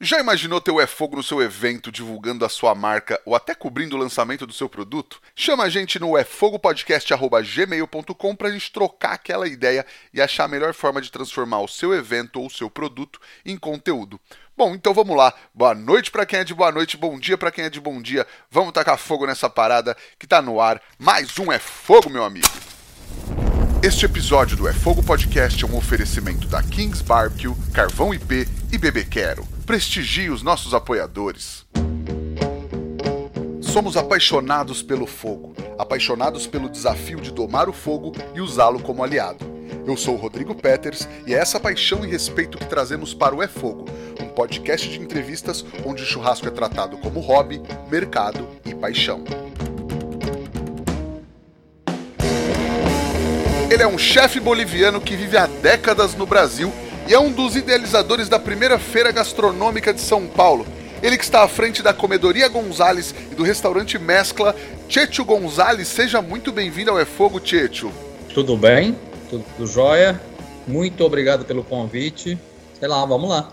Já imaginou ter o É Fogo no seu evento, divulgando a sua marca ou até cobrindo o lançamento do seu produto? Chama a gente no efogopodcast.gmail.com pra gente trocar aquela ideia e achar a melhor forma de transformar o seu evento ou o seu produto em conteúdo. Bom, então vamos lá. Boa noite para quem é de boa noite, bom dia para quem é de bom dia. Vamos tacar fogo nessa parada que tá no ar. Mais um É Fogo, meu amigo. Este episódio do É Fogo Podcast é um oferecimento da Kings Barbecue, Carvão IP e Bebê Quero. Prestigie os nossos apoiadores. Somos apaixonados pelo fogo, apaixonados pelo desafio de domar o fogo e usá-lo como aliado. Eu sou o Rodrigo Peters e é essa paixão e respeito que trazemos para o É Fogo, um podcast de entrevistas onde o churrasco é tratado como hobby, mercado e paixão. Ele é um chefe boliviano que vive há décadas no Brasil e é um dos idealizadores da primeira feira gastronômica de São Paulo. Ele que está à frente da Comedoria Gonzales e do restaurante Mescla, Checho Gonzales. Seja muito bem-vindo ao É Fogo, Checho. Tudo bem? Tudo jóia? Muito obrigado pelo convite. Sei lá, vamos lá.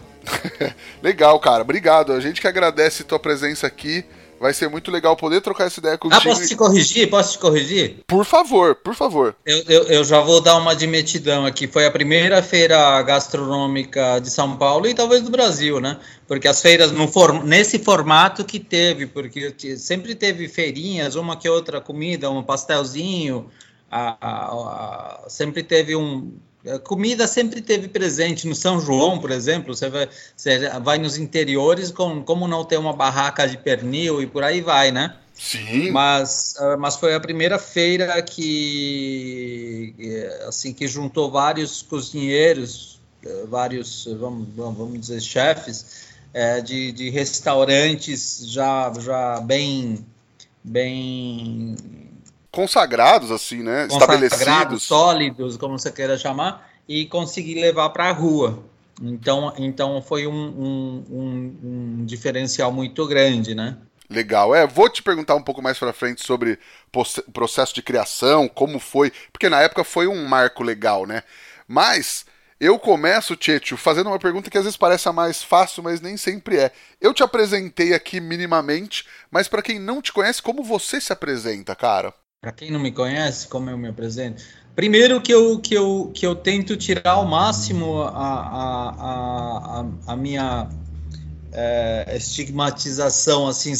Legal, cara. Obrigado. A gente que agradece tua presença aqui. Vai ser muito legal poder trocar essa ideia contigo. Ah, posso te corrigir? Posso te corrigir? Por favor, por favor. Eu, eu, eu, já vou dar uma admitidão aqui. Foi a primeira feira gastronômica de São Paulo e talvez do Brasil, né? Porque as feiras no form nesse formato que teve, porque sempre teve feirinhas, uma que outra comida, um pastelzinho, a, a, a, sempre teve um comida sempre teve presente no São João, por exemplo. Você vai, você vai nos interiores, com, como não ter uma barraca de pernil e por aí vai, né? Sim. Mas, ah, mas foi a primeira feira que assim que juntou vários cozinheiros, vários vamos, vamos dizer chefes é, de, de restaurantes já já bem bem consagrados, assim, né? Consagrados, Estabelecidos. sólidos, como você queira chamar, e conseguir levar para a rua. Então, então foi um, um, um, um, diferencial muito grande, né? Legal. É, vou te perguntar um pouco mais para frente sobre o processo de criação, como foi, porque na época foi um marco legal, né? Mas eu começo, Tietio, fazendo uma pergunta que às vezes parece a mais fácil, mas nem sempre é. Eu te apresentei aqui minimamente, mas para quem não te conhece, como você se apresenta, cara? Para quem não me conhece, como eu me apresento? Primeiro que eu, que eu, que eu tento tirar ao máximo a, a, a, a minha é, estigmatização assim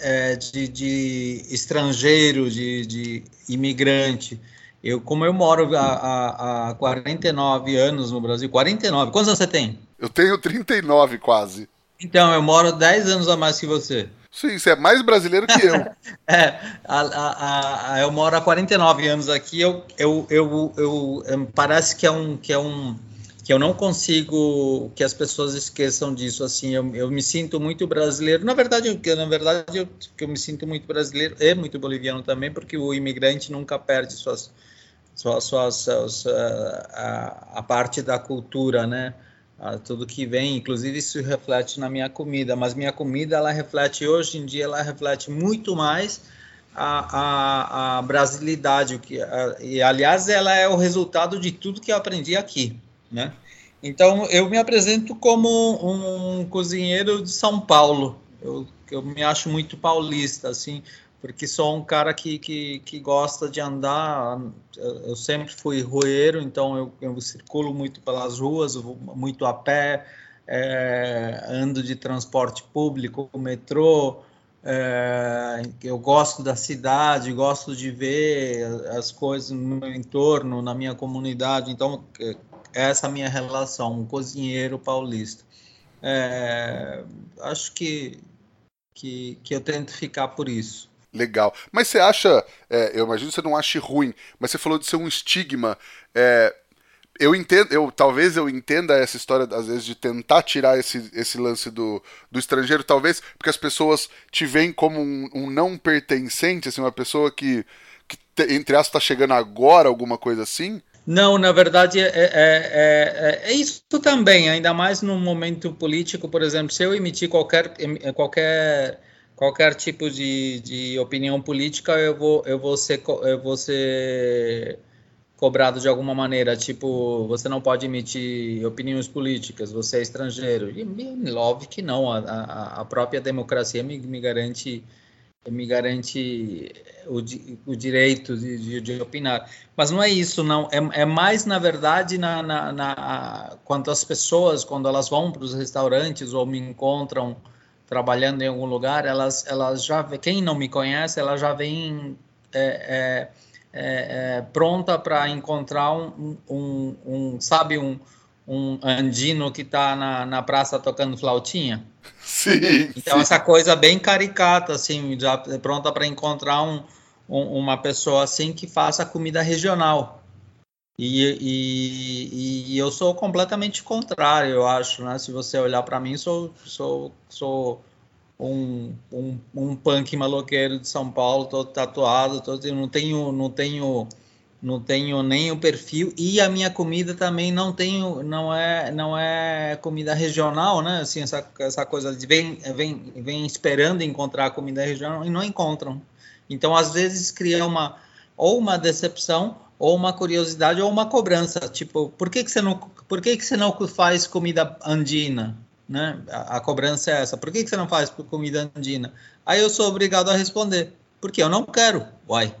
é, de, de, estrangeiro, de, de, imigrante. Eu, como eu moro há, há 49 anos no Brasil, 49, quantos anos você tem? Eu tenho 39 quase. Então, eu moro 10 anos a mais que você. Sim, você é mais brasileiro que eu. é, a, a, a, eu moro há 49 anos aqui, eu, eu, eu, eu, eu, parece que é um que é um que eu não consigo que as pessoas esqueçam disso assim eu, eu me sinto muito brasileiro na verdade eu, na verdade eu, eu me sinto muito brasileiro e muito boliviano também porque o imigrante nunca perde suas suas, suas, suas a, a parte da cultura né tudo que vem, inclusive isso reflete na minha comida, mas minha comida ela reflete hoje em dia ela reflete muito mais a, a, a brasilidade, o que a, e aliás ela é o resultado de tudo que eu aprendi aqui, né? Então eu me apresento como um cozinheiro de São Paulo, eu, eu me acho muito paulista, assim, porque sou um cara que, que, que gosta de andar. Eu sempre fui roeiro, então eu, eu circulo muito pelas ruas, muito a pé, é, ando de transporte público, metrô. É, eu gosto da cidade, gosto de ver as coisas no meu entorno, na minha comunidade. Então, é, essa é a minha relação, um cozinheiro paulista. É, acho que, que, que eu tento ficar por isso. Legal. Mas você acha, é, eu imagino que você não ache ruim, mas você falou de ser um estigma. É, eu entendo, eu, talvez eu entenda essa história, às vezes, de tentar tirar esse, esse lance do, do estrangeiro, talvez porque as pessoas te veem como um, um não pertencente, assim, uma pessoa que, que entre aspas, está chegando agora, alguma coisa assim. Não, na verdade é, é, é, é, isso também, ainda mais no momento político, por exemplo, se eu emitir qualquer, qualquer qualquer tipo de, de opinião política, eu vou, eu vou ser, eu vou ser cobrado de alguma maneira, tipo, você não pode emitir opiniões políticas, você é estrangeiro. E, óbvio que não, a, a, própria democracia me, me, garante me garante o, o direito de, de, de, opinar. Mas não é isso, não. É, é mais, na verdade, na, na, na, quando as pessoas, quando elas vão para os restaurantes ou me encontram trabalhando em algum lugar, elas, elas já, quem não me conhece, ela já vem... É, é, é, é, pronta para encontrar um, um, um, sabe, um, um andino que está na, na praça tocando flautinha. Sim. Então, sim. essa coisa bem caricata, assim, já pronta para encontrar um, um, uma pessoa assim que faça comida regional. E, e, e, eu sou completamente contrário, eu acho, né? Se você olhar para mim, sou, sou, sou um, um, um punk maloqueiro de São Paulo, todo tatuado, todo, não tenho, não tenho, não tenho nem o perfil e a minha comida também não tenho, não é, não é comida regional, né? Assim essa, essa coisa de vem, vem, vem esperando encontrar comida regional e não encontram. Então às vezes cria uma ou uma decepção ou uma curiosidade ou uma cobrança, tipo, por que que você não, por que que você não faz comida andina? né? A, a, cobrança é essa. Por que, que você não faz comida andina? Aí eu sou obrigado a responder, porque eu não quero. Uai,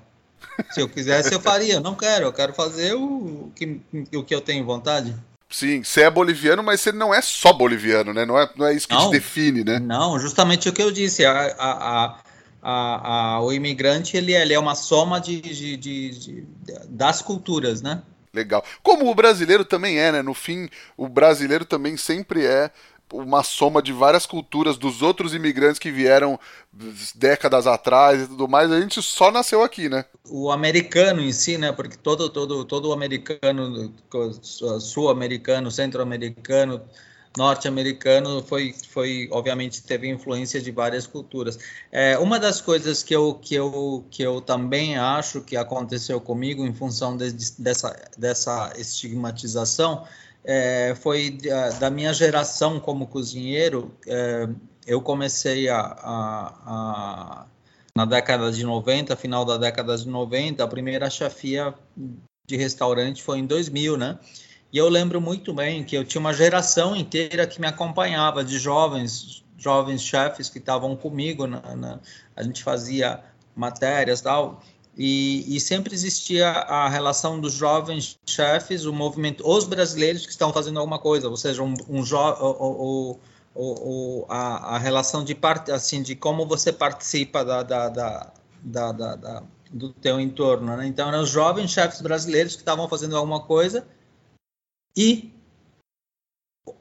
se eu quisesse eu faria, eu não quero, eu quero fazer o que, o que eu tenho vontade. Sim, você é boliviano, mas você não é só boliviano, né? Não é, não é isso que não, te define, né? Não, justamente o que eu disse. A, a, a, a o imigrante ele, ele, é uma soma de, de, de, de, das culturas, né? Legal. Como o brasileiro também é, né? No fim, o brasileiro também sempre é uma soma de várias culturas dos outros imigrantes que vieram décadas atrás e tudo mais. A gente só nasceu aqui, né? O americano em si, né? Porque todo todo todo americano, sul-americano, centro-americano, norte-americano foi foi obviamente teve influência de várias culturas. É, uma das coisas que eu que eu que eu também acho que aconteceu comigo em função de, dessa dessa estigmatização é, foi da minha geração como cozinheiro. É, eu comecei a, a, a, na década de 90, final da década de 90, a primeira chefia de restaurante foi em 2000, né? E eu lembro muito bem que eu tinha uma geração inteira que me acompanhava, de jovens, jovens chefes que estavam comigo, na, na, a gente fazia matérias tal, e, e, sempre existia a relação dos jovens chefes, o movimento, os brasileiros que estão fazendo alguma coisa, ou seja, um, um o, o, a, a, relação de parte, assim, de como você participa da, da, da, da, da do teu entorno, né? Então eram os jovens chefes brasileiros que estavam fazendo alguma coisa e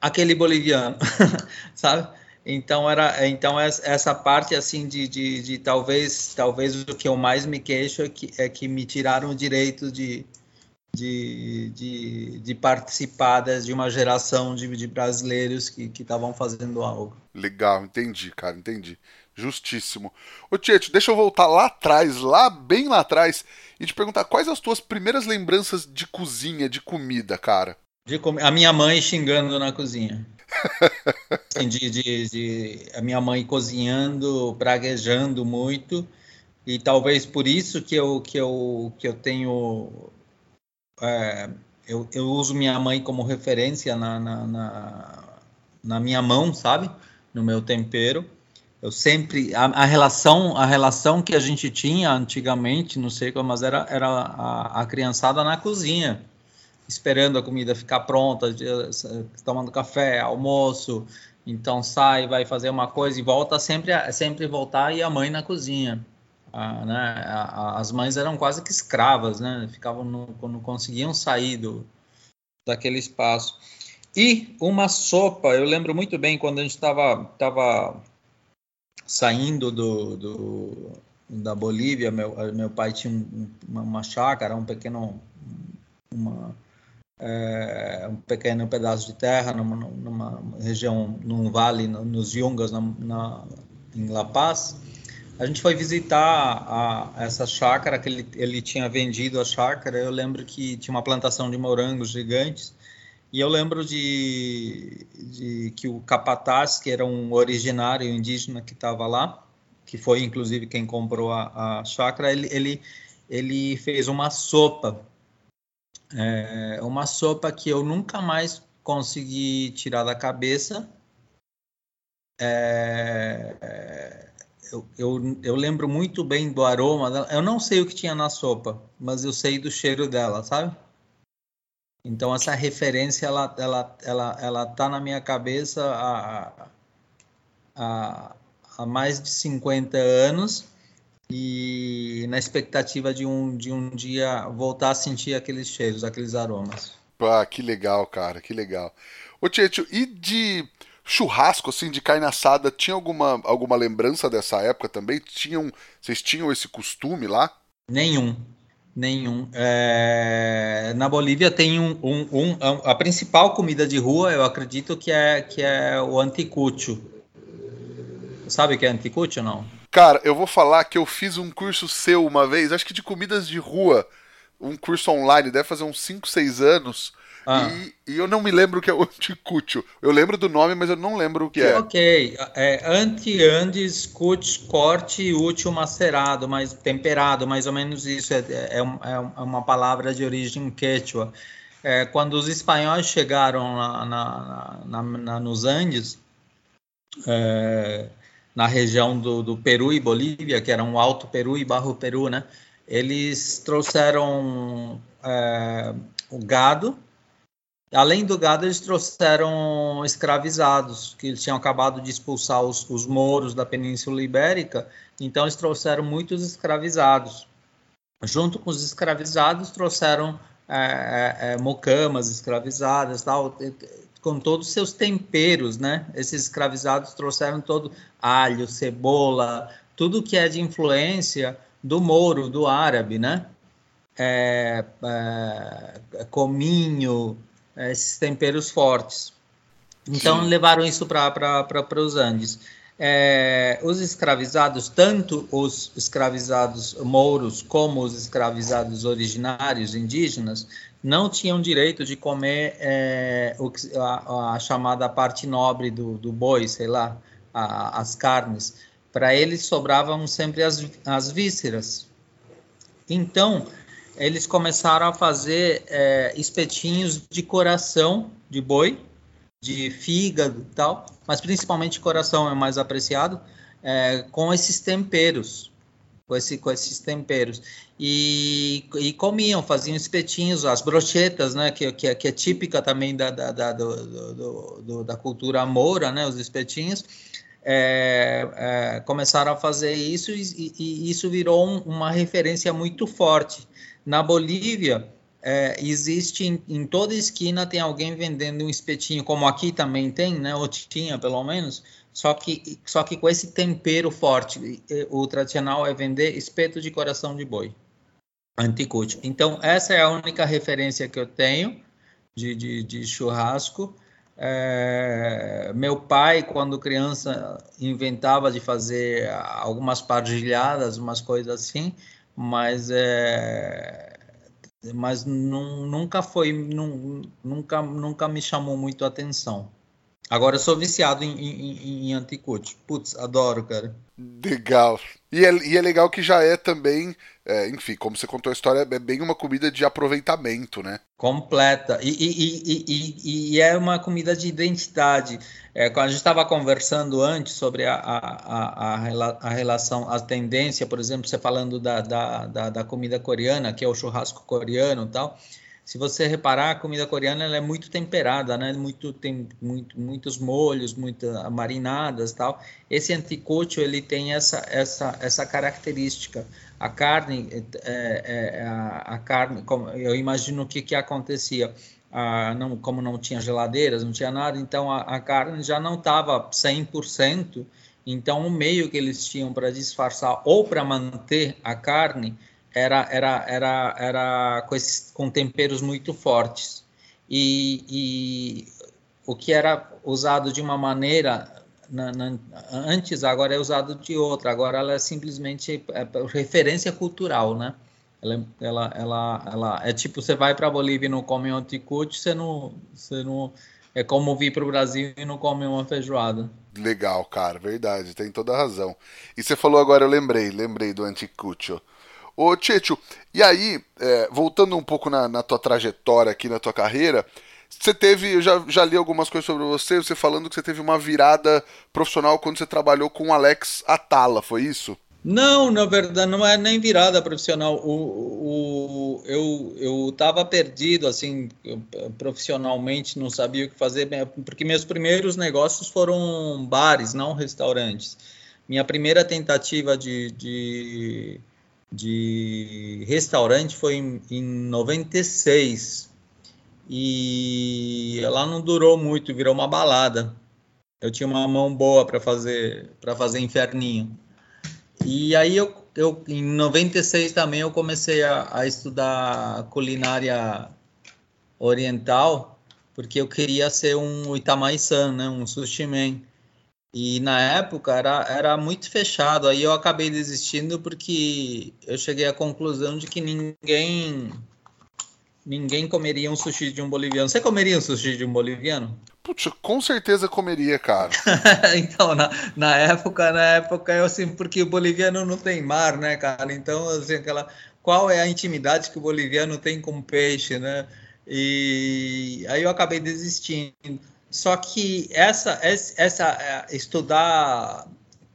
aquele boliviano, sabe? Então era, então essa parte assim de, de, de, talvez, talvez o que eu mais me queixo é que, é que me tiraram o direito de, de, de, de participar de uma geração de, de brasileiros que estavam fazendo algo. Legal, entendi, cara, entendi. Justíssimo. Ô Tieto, deixa eu voltar lá atrás, lá bem lá atrás, e te perguntar quais as tuas primeiras lembranças de cozinha, de comida, cara? De com... A minha mãe xingando na cozinha. de, de, de, a minha mãe cozinhando, praguejando muito, e talvez por isso que eu, que eu, que eu tenho. É, eu, eu uso minha mãe como referência na, na, na, na minha mão, sabe? No meu tempero. Eu sempre a, a, relação a relação que a gente tinha antigamente, não sei como, mas era era a, a criançada na cozinha esperando a comida ficar pronta, tomando café, almoço, então sai, vai fazer uma coisa e volta sempre, sempre voltar e a mãe na cozinha. Ah, né? As mães eram quase que escravas, né? Ficavam no, não conseguiam sair do, daquele espaço. E uma sopa, eu lembro muito bem quando a gente estava tava saindo do, do, da Bolívia, meu, meu pai tinha um, uma, uma chácara, um pequeno, uma, é, um pequeno pedaço de terra numa, numa região, num vale, nos Yungas, na, na, em La Paz. A gente foi visitar a, essa chácara, que ele, ele tinha vendido a chácara. Eu lembro que tinha uma plantação de morangos gigantes. E eu lembro de, de que o capataz, que era um originário indígena que estava lá, que foi inclusive quem comprou a, a chácara, ele, ele, ele fez uma sopa É uma sopa que eu nunca mais consegui tirar da cabeça. É, eu, eu, eu, lembro muito bem do aroma dela. Eu não sei o que tinha na sopa, mas eu sei do cheiro dela, sabe? Então essa referência ela ela ela ela tá na minha cabeça há, há, há mais de 50 anos e na expectativa de um de um dia voltar a sentir aqueles cheiros, aqueles aromas. Ah, que legal, cara, que legal. Ô Tieto, e de churrasco, assim, de carne assada, tinha alguma, alguma lembrança dessa época também? Tinham, vocês tinham esse costume lá? Nenhum, nenhum. É... Na Bolívia tem um, um, um, a principal comida de rua, eu acredito que é que é o anticucho. Sabe o que é anticucho ou não? Cara, eu vou falar que eu fiz um curso seu uma vez, acho que de comidas de rua, um curso online, deve fazer uns 5, 6 anos. Ah. E, e, eu não me lembro o que é o anticútil. Eu lembro do nome, mas eu não lembro o que é. Ok. É, anti-andes, cut, corte útil macerado, mas temperado, mais ou menos isso. É, é, é, é uma palavra de origem quechua. É, quando os espanhóis chegaram na, na, na, na nos Andes, é, na região do, do, Peru e Bolívia, que era um Alto Peru e Barro Peru, né? Eles trouxeram é, o gado Além do gado, eles trouxeram escravizados, que eles tinham acabado de expulsar os, os mouros da Península Ibérica, então eles trouxeram muitos escravizados. Junto com os escravizados, trouxeram é, é, é mucamas escravizadas, tal, com todos os seus temperos, né? Esses escravizados trouxeram todo alho, cebola, tudo que é de influência do mouro, do árabe, né? É, é, cominho, é, esses temperos fortes. Então Sim. levaram isso para os Andes. É, os escravizados, tanto os escravizados mouros como os escravizados originários indígenas, não tinham direito de comer é, a, a, chamada parte nobre do, do boi, sei lá, a, as carnes. Para eles sobravam sempre as, as vísceras. Então, eles começaram a fazer é, espetinhos de coração de boi, de fígado e tal, mas principalmente coração é mais apreciado, é, com esses temperos, com, esse, com esses temperos. E, e comiam, faziam espetinhos, as brochetas, né, que, que, que é típica também da, da, da, do, do, do, da cultura moura, né, os espetinhos, é, é, começaram a fazer isso e, e isso virou um, uma referência muito forte. Na Bolívia, é, existe em, em, toda esquina tem alguém vendendo um espetinho, como aqui também tem, né? Ou tinha, pelo menos. Só que, só que com esse tempero forte. O tradicional é vender espeto de coração de boi, anticucho. Então, essa é a única referência que eu tenho de, de, de churrasco. É, meu pai, quando criança, inventava de fazer algumas partilhadas, umas coisas assim mas é mas nunca foi nunca nunca me chamou muito a atenção agora eu sou viciado em, em, em anticut putz adoro cara legal e é, e é legal que já é também é, enfim, como você contou a história, é bem uma comida de aproveitamento, né? Completa. E, e, e, é uma comida de identidade. É, quando a gente estava conversando antes sobre a, a, a, a, relação, a tendência, por exemplo, você falando da, da, da, da comida coreana, que é o churrasco coreano e tal, se você reparar, a comida coreana ela é muito temperada, né? Muito tem muito, muitos molhos, muitas marinadas, tal. Esse anticocho ele tem essa essa essa característica. A carne é, é, é a, a, carne, como eu imagino o que que acontecia. Ah, não, como não tinha geladeiras, não tinha nada, então a, a carne já não estava 100%, então o meio que eles tinham para disfarçar ou para manter a carne era, era, era, era com, esses, com temperos muito fortes. E, e o que era usado de uma maneira na, na, antes, agora é usado de outra. Agora ela é simplesmente é, referência cultural, né? Ela, ela, ela, ela é tipo você vai para a Bolívia e não come um anticut, você não, você não é como vir para o Brasil e não come uma feijoada. Legal, cara, verdade, tem toda a razão. E você falou agora, eu lembrei, lembrei do anticucho. Ô, Tietio, e aí, é, voltando um pouco na, na, tua trajetória aqui, na tua carreira, você teve, eu já, já li algumas coisas sobre você, você falando que você teve uma virada profissional quando você trabalhou com o Alex Atala, foi isso? Não, na verdade, não é nem virada profissional. O, o, eu estava perdido, assim, profissionalmente, não sabia o que fazer, porque meus primeiros negócios foram bares, não restaurantes. Minha primeira tentativa de, de, de restaurante foi em, em 96. E ela não durou muito, virou uma balada. Eu tinha uma mão boa para fazer para fazer inferninho. E aí eu, eu em 96 também eu comecei a, a estudar culinária oriental, porque eu queria ser um Itamai-san, né, um sushi man. E na época era, era muito fechado, aí eu acabei desistindo porque eu cheguei à conclusão de que ninguém ninguém comeria um sushi de um boliviano. Você comeria um sushi de um boliviano? Putz, com certeza comeria, cara. então, na, na época, na época, eu assim, porque o boliviano não tem mar, né, cara? Então, assim, aquela. Qual é a intimidade que o boliviano tem com peixe, né? E aí eu acabei desistindo. Só que essa, essa é, estudar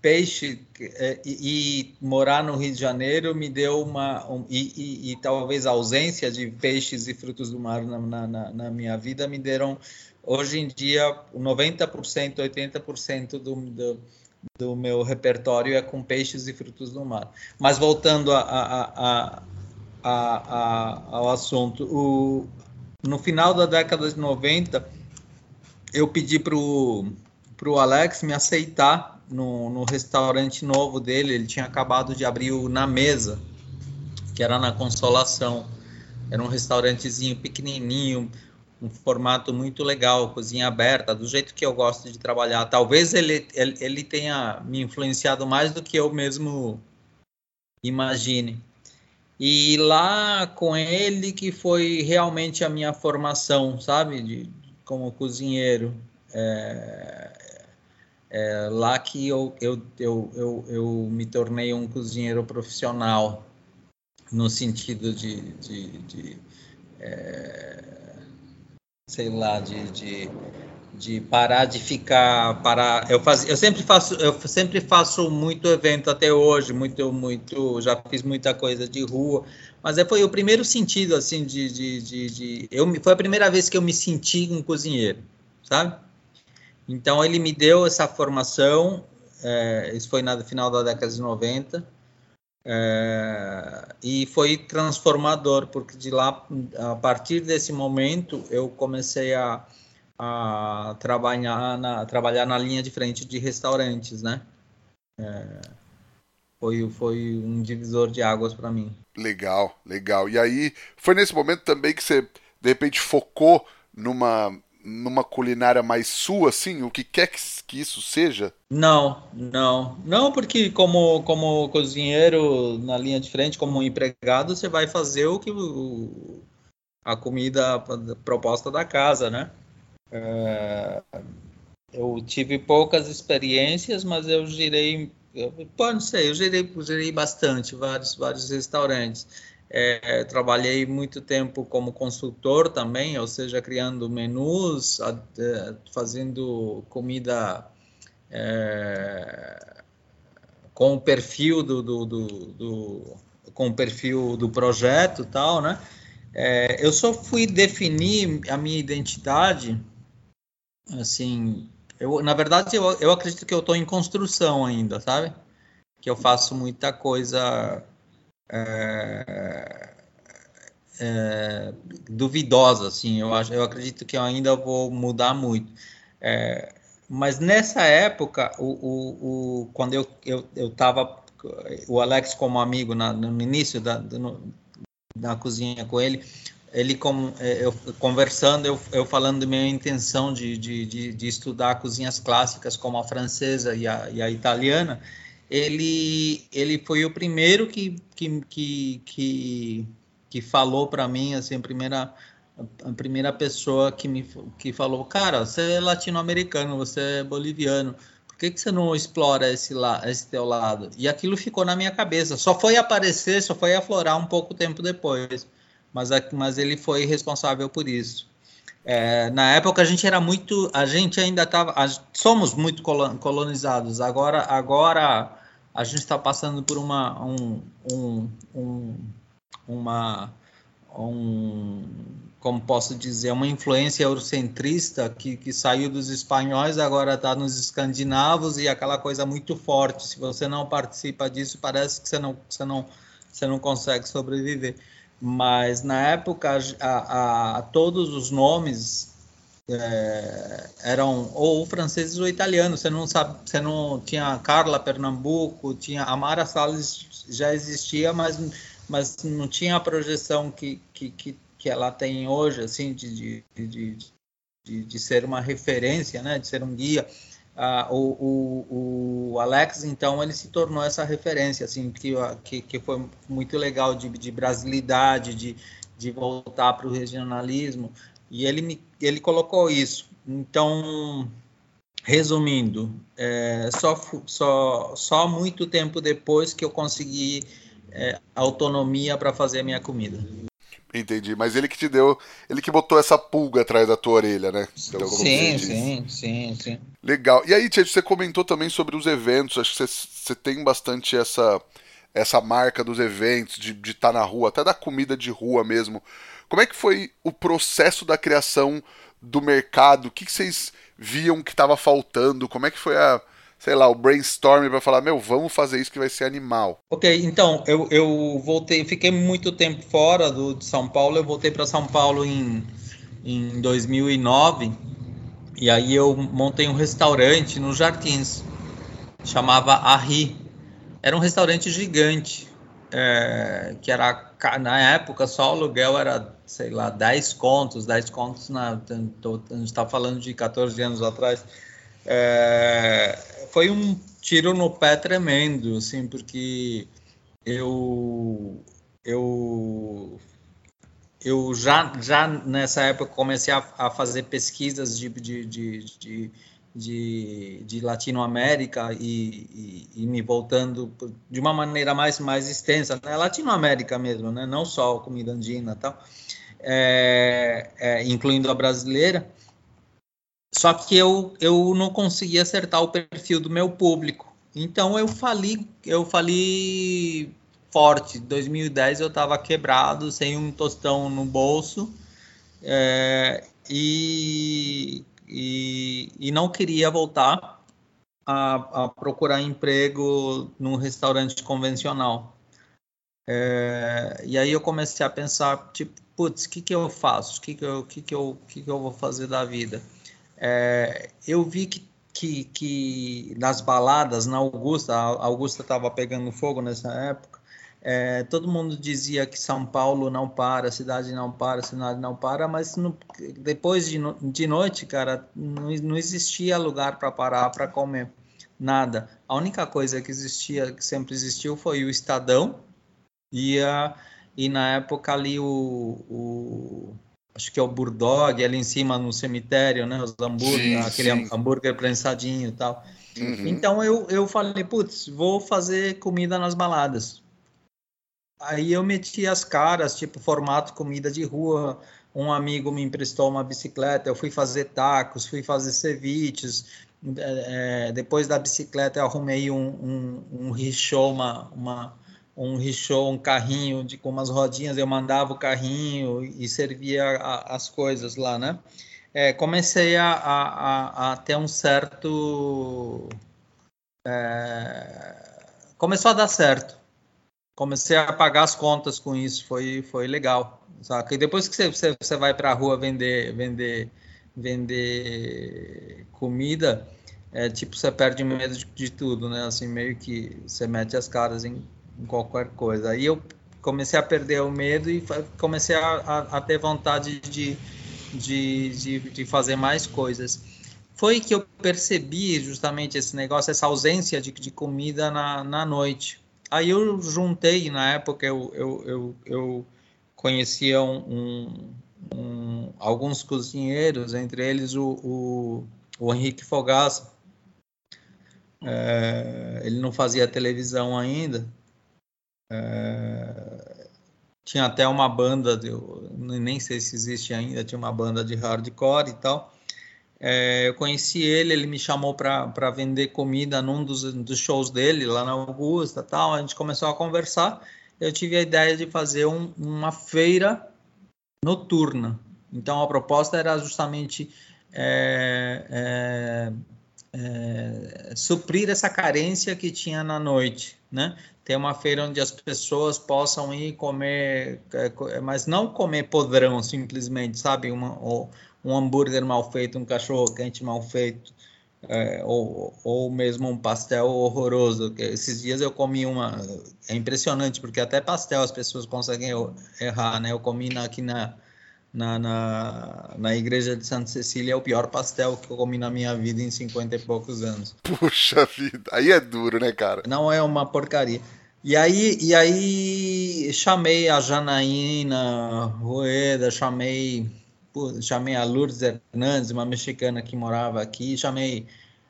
peixe é, e, e, morar no Rio de Janeiro me deu uma um, e, e, e, talvez a ausência de peixes e frutos do mar na, na, na minha vida me deram hoje em dia 90% 80% do, do, do, meu repertório é com peixes e frutos do mar. Mas voltando a, a, a, ao assunto o, no final da década de 90 eu pedi para o Alex me aceitar no, no restaurante novo dele. Ele tinha acabado de abrir o Na Mesa, que era na Consolação. Era um restaurantezinho pequenininho, um formato muito legal, cozinha aberta, do jeito que eu gosto de trabalhar. Talvez ele, ele, ele tenha me influenciado mais do que eu mesmo imagine. E lá com ele que foi realmente a minha formação, sabe? De, como cozinheiro. É, é lá que eu, eu, eu, eu, eu me tornei um cozinheiro profissional, no sentido de, de, de é, sei lá, de, de, de, parar de ficar, parar. Eu, faz, eu sempre faço, eu sempre faço muito evento até hoje, muito, muito, já fiz muita coisa de rua, mas é, foi o primeiro sentido, assim, de, de, de, de, eu, foi a primeira vez que eu me senti um cozinheiro, sabe? Então, ele me deu essa formação, é, isso foi no final da década de 90, é, e foi transformador, porque de lá, a partir desse momento, eu comecei a, a trabalhar, na, trabalhar na linha de frente de restaurantes, né? É, foi, foi um divisor de águas para mim. Legal, legal. E aí, foi nesse momento também que você, de repente, focou numa, numa culinária mais sua, assim, o que quer que, que isso seja? Não, não. Não, porque como, como cozinheiro na linha de frente, como empregado, você vai fazer o que o, a comida proposta da casa, né? É, eu tive poucas experiências, mas eu girei eu, pô, não sei, eu gerei, gerei bastante, vários, vários restaurantes. É, trabalhei muito tempo como consultor também, ou seja, criando menus, é, fazendo comida é, com o perfil do, do, do, do, com o perfil do projeto tal, né? É, eu só fui definir a minha identidade, assim, eu, na verdade, eu, eu acredito que eu estou em construção ainda, sabe? Que eu faço muita coisa é, é, duvidosa, assim. Eu, acho, eu acredito que eu ainda vou mudar muito. É, mas nessa época, o, o, o, quando eu eu estava o Alex como amigo na, no início da no, cozinha com ele, ele com, é, eu conversando, eu, eu falando da minha intenção de, de, de, de, estudar cozinhas clássicas como a francesa e a, e a italiana, ele, ele foi o primeiro que, que, que, que, que falou para mim, assim, a primeira, a primeira pessoa que me que falou, cara, você é latino-americano, você é boliviano, por que, que você não explora esse, la esse teu lado? E aquilo ficou na minha cabeça. Só foi aparecer, só foi aflorar um pouco tempo depois. Mas, mas ele foi responsável por isso. É, na época a gente era muito, a gente ainda estava, somos muito colonizados. Agora, agora a gente está passando por uma, um, um, um, uma, um, como posso dizer, uma influência eurocentrista que, que saiu dos espanhóis, agora está nos escandinavos e aquela coisa muito forte. Se você não participa disso, parece que você não, você não, você não consegue sobreviver mas na época a, a, todos os nomes é, eram ou franceses ou italianos. Você não sabe, você não tinha Carla Pernambuco, tinha Amara Salles já existia, mas mas não tinha a projeção que, que, que, que ela tem hoje, assim, de, de, de, de, de ser uma referência, né, de ser um guia. Ah, o, o, o, Alex, então, ele se tornou essa referência, assim, que, que, que foi muito legal de, de brasilidade, de, de voltar para o regionalismo, e ele, me, ele colocou isso. Então, resumindo, é, só, só, só muito tempo depois que eu consegui é, autonomia para fazer a minha comida. Entendi, mas ele que te deu, ele que botou essa pulga atrás da tua orelha, né? Então, sim, sim, sim, sim. Legal. E aí, Tia, você comentou também sobre os eventos, acho que você, você tem bastante essa, essa marca dos eventos, de estar tá na rua, até da comida de rua mesmo. Como é que foi o processo da criação do mercado? O que, que vocês viam que estava faltando? Como é que foi a, sei lá, o brainstorm para falar, meu, vamos fazer isso que vai ser animal. Ok, então, eu, eu voltei, fiquei muito tempo fora do, de São Paulo, eu voltei para São Paulo em, em 2009, e aí eu montei um restaurante nos Jardins, chamava Arri. Era um restaurante gigante, é, que era, na época, só o aluguel era, sei lá, 10 contos, 10 contos, na, a gente está falando de 14 anos atrás, é, foi um tiro no pé tremendo, assim, porque eu eu eu já, já nessa época comecei a, a fazer pesquisas de, de, de, de, de, de Latinoamérica e, e, e, me voltando de uma maneira mais, mais extensa, né? Latinoamérica mesmo, né? não só comida andina tal, é, é, incluindo a brasileira. Só que eu, eu não consegui acertar o perfil do meu público. Então eu falei, eu falei forte. 2010 eu estava quebrado, sem um tostão no bolso é, e, e, e, não queria voltar a, a, procurar emprego num restaurante convencional. É, e aí eu comecei a pensar, tipo, putz, o que, que eu faço? O que, que, eu, que, que, eu, que, que eu vou fazer da vida? É, eu vi que, que, que, nas baladas, na Augusta, a Augusta estava pegando fogo nessa época, é, todo mundo dizia que São Paulo não para, cidade não para, cidade não para, mas no, depois de, no, de noite, cara, não, não existia lugar para parar para comer nada. A única coisa que existia, que sempre existiu, foi o Estadão e, a, e na época ali o, o acho que é o Burdog, ali em cima no cemitério, né? Os hambúrguer, aquele sim. hambúrguer prensadinho e tal. Uhum. Então eu, eu falei, putz, vou fazer comida nas baladas. Aí eu meti as caras, tipo, formato comida de rua. Um amigo me emprestou uma bicicleta, eu fui fazer tacos, fui fazer ceviches. É, depois da bicicleta eu arrumei um, um, um richô, uma, uma um richô, um carrinho de com umas rodinhas, eu mandava o carrinho e servia a, as coisas lá, né? É, comecei a, a, a, ter um certo. É, começou a dar certo. Comecei a pagar as contas com isso, foi, foi legal. Saca? E depois que você, você, você vai para a rua vender, vender, vender comida, é tipo, você perde medo de, de tudo, né? Assim, meio que você mete as caras em qualquer coisa. Aí eu comecei a perder o medo e comecei a, a, a ter vontade de, de, de, de, fazer mais coisas. Foi que eu percebi justamente esse negócio, essa ausência de, de comida na, na noite. Aí eu juntei, na época eu, eu, eu, eu conhecia um, um, alguns cozinheiros, entre eles o, o, o Henrique Fogaça, É, ele não fazia televisão ainda. É, tinha até uma banda, de, nem sei se existe ainda, tinha uma banda de hardcore e tal. É, eu conheci ele, ele me chamou para vender comida num dos, dos, shows dele, lá na Augusta tal. A gente começou a conversar. Eu tive a ideia de fazer um, uma feira noturna. Então a proposta era justamente é, é, é, suprir essa carência que tinha na noite, né? Ter uma feira onde as pessoas possam ir comer, é, mas não comer podrão simplesmente, sabe? Uma, ou, um hambúrguer mal feito, um cachorro quente mal feito, é, ou, ou mesmo um pastel horroroso. Esses dias eu comi uma. É impressionante, porque até pastel as pessoas conseguem errar, né? Eu comi na, aqui na, na, na, na igreja de Santa Cecília é o pior pastel que eu comi na minha vida em 50 e poucos anos. Puxa vida, aí é duro, né, cara? Não é uma porcaria. E aí, e aí chamei a Janaína Rueda, chamei, chamei a Lourdes Hernandes, uma mexicana que morava aqui, chamei,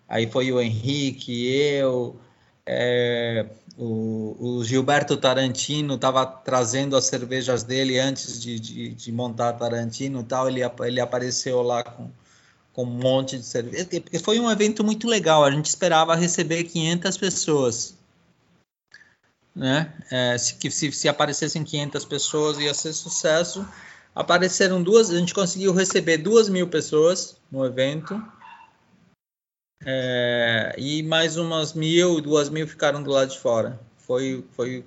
aí foi o Henrique, eu, é, o, o, Gilberto Tarantino estava trazendo as cervejas dele antes de, de, de montar Tarantino e tal, ele, ele apareceu lá com, com um monte de cerveja, porque foi um evento muito legal, a gente esperava receber 500 pessoas, né, é, se, se, se aparecessem 500 pessoas ia ser sucesso, apareceram duas, a gente conseguiu receber duas mil pessoas no evento, é, e mais umas mil, duas mil ficaram do lado de fora. Foi, foi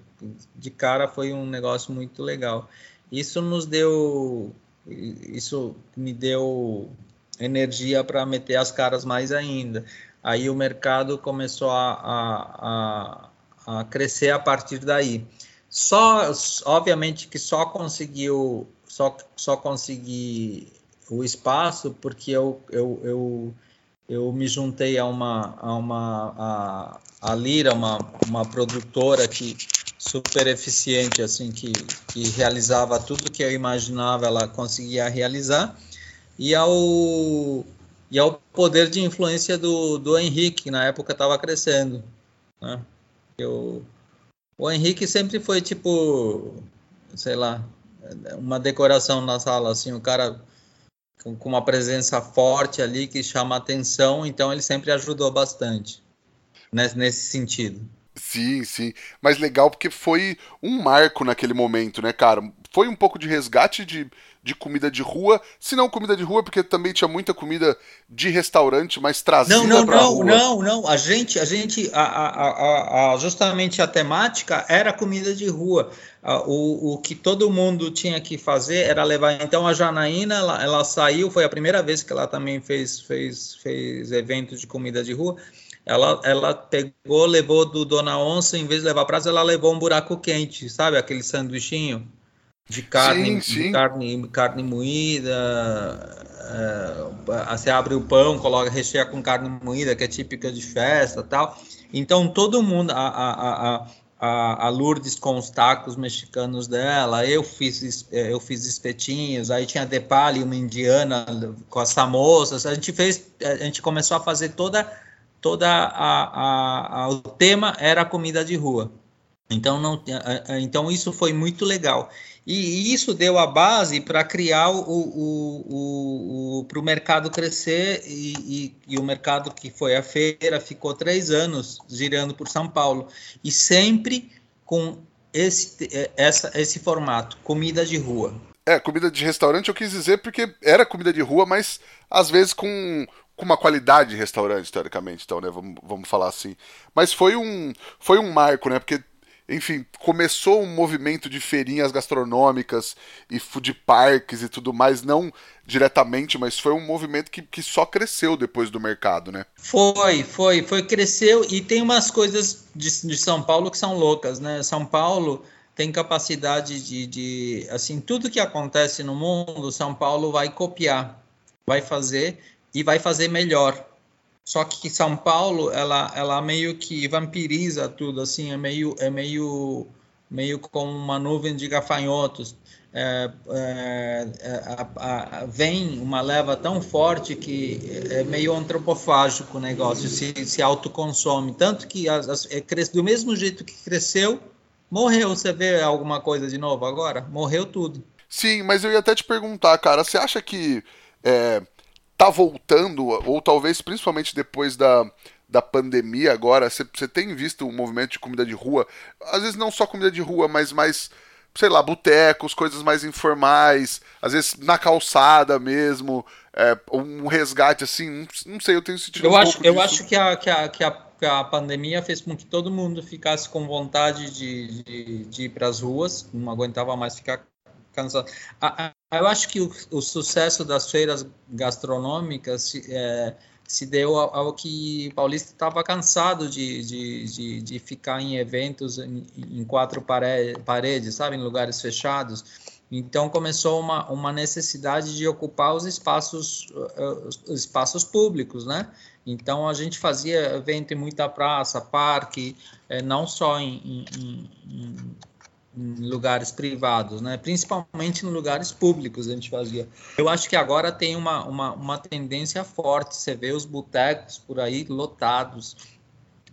de cara foi um negócio muito legal. Isso nos deu, isso me deu energia para meter as caras mais ainda. Aí o mercado começou a, a, a, crescer a partir daí. Só, obviamente que só conseguiu, só, só consegui o espaço porque eu, eu, eu eu me juntei a uma a uma a, a Lira, uma, uma produtora que super eficiente assim que, que realizava tudo que eu imaginava, ela conseguia realizar e ao e ao poder de influência do, do Henrique, que na época estava crescendo, né? Eu, o Henrique sempre foi tipo, sei lá, uma decoração na sala, assim, o cara com uma presença forte ali que chama atenção, então ele sempre ajudou bastante nesse, sentido. Sim, sim. Mas legal porque foi um marco naquele momento, né, cara? Foi um pouco de resgate de, de comida de rua, se não comida de rua, porque também tinha muita comida de restaurante, mas trazida não, não, não, rua. Não, não, a gente, a gente, a, a, a, justamente a temática era comida de rua. O, o que todo mundo tinha que fazer era levar. Então a Janaína, ela, ela saiu, foi a primeira vez que ela também fez, fez, fez eventos de comida de rua. Ela, ela pegou, levou do Dona Onça, em vez de levar prazo, ela levou um buraco quente, sabe? Aquele sanduichinho de carne, sim, sim. De carne, carne moída. É, você abre o pão, coloca recheia com carne moída, que é típica de festa, tal. Então todo mundo, a, a, a, a, Lourdes com os tacos mexicanos dela, eu fiz, é, eu fiz espetinhos, aí tinha Depali, uma indiana com as samosas, a gente fez, a gente começou a fazer toda, toda a, a, a o tema era a comida de rua. Então, não, então isso foi muito legal. E isso deu a base para criar o, o, o, para o mercado crescer e, e, e, o mercado que foi a feira ficou três anos girando por São Paulo e sempre com esse, essa, esse formato, comida de rua. É, comida de restaurante eu quis dizer porque era comida de rua, mas às vezes com, com uma qualidade de restaurante, teoricamente, então, né? Vamos, vamos falar assim. Mas foi um, foi um marco, né? Porque enfim, começou um movimento de feirinhas gastronômicas e food parks e tudo mais, não diretamente, mas foi um movimento que, que só cresceu depois do mercado, né? Foi, foi, foi, cresceu e tem umas coisas de, de São Paulo que são loucas, né? São Paulo tem capacidade de, de, assim, tudo que acontece no mundo, São Paulo vai copiar, vai fazer e vai fazer melhor. Só que São Paulo, ela, ela meio que vampiriza tudo, assim, é meio, é meio meio como uma nuvem de gafanhotos. É, é, é, a, a, vem uma leva tão forte que é meio antropofágico o negócio, se, se autoconsome. Tanto que as, as, é, cresce, do mesmo jeito que cresceu, morreu. Você vê alguma coisa de novo agora? Morreu tudo. Sim, mas eu ia até te perguntar, cara, você acha que é, tá voltando, ou talvez principalmente depois da, da pandemia agora, você, tem visto um movimento de comida de rua? Às vezes não só comida de rua, mas mais sei lá, botecos, coisas mais informais, às vezes na calçada mesmo, é, um resgate assim, não, não, sei, eu tenho sentido eu um acho, Eu disso. acho que a, que, a, que, a, que a pandemia fez com que todo mundo ficasse com vontade de, de, de ir para as ruas, não aguentava mais ficar cansado. eu acho que o, o sucesso das feiras gastronômicas é, se deu ao, ao que Paulista estava cansado de, de, de, de, ficar em eventos em, em quatro paredes, sabe, em lugares fechados. Então começou uma, uma necessidade de ocupar os espaços, uh, os espaços públicos, né? Então a gente fazia evento em muita praça, parque, eh, não só em, em, em em lugares privados, né? principalmente em lugares públicos a gente fazia. Eu acho que agora tem uma, uma, uma tendência forte, você vê os botecos por aí lotados.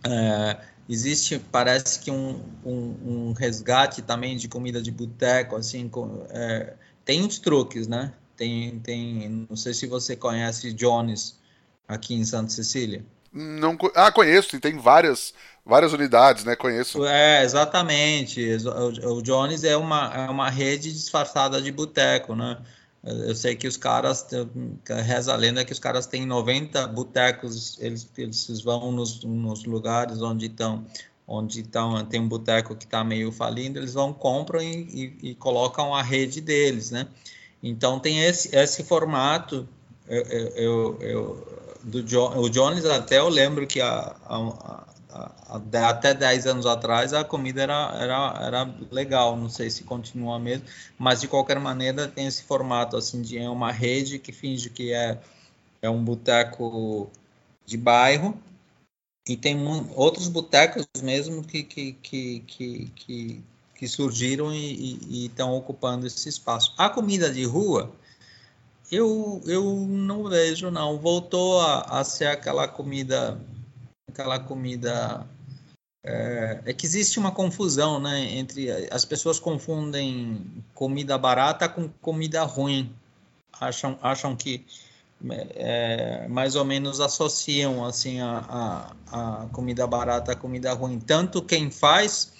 É, existe, parece que um, um, um, resgate também de comida de boteco, assim, com, é, tem uns truques, né? Tem, tem, não sei se você conhece Jones aqui em Santa Cecília. Não, ah, conheço, tem várias várias unidades, né? Conheço. É, exatamente. O, Jones é uma, é uma rede disfarçada de boteco, né? Eu sei que os caras, reza a lenda que os caras têm 90 botecos, eles, eles vão nos, nos lugares onde estão, onde estão, tem um boteco que está meio falindo, eles vão, compram e, e, e, colocam a rede deles, né? Então tem esse, esse formato, eu, eu, eu do o Jones até eu lembro que a, até 10 anos atrás a comida era, era, era legal, não sei se continua mesmo, mas de qualquer maneira tem esse formato assim de é uma rede que finge que é, é um boteco de bairro. E tem outros botecos mesmo que, que, que, que, que, surgiram e estão ocupando esse espaço. A comida de rua, eu, eu não vejo não, voltou a, a ser aquela comida aquela comida. É, é, que existe uma confusão, né? Entre as pessoas confundem comida barata com comida ruim. Acham, acham que é, mais ou menos associam assim a, a, a, comida barata à comida ruim. Tanto quem faz,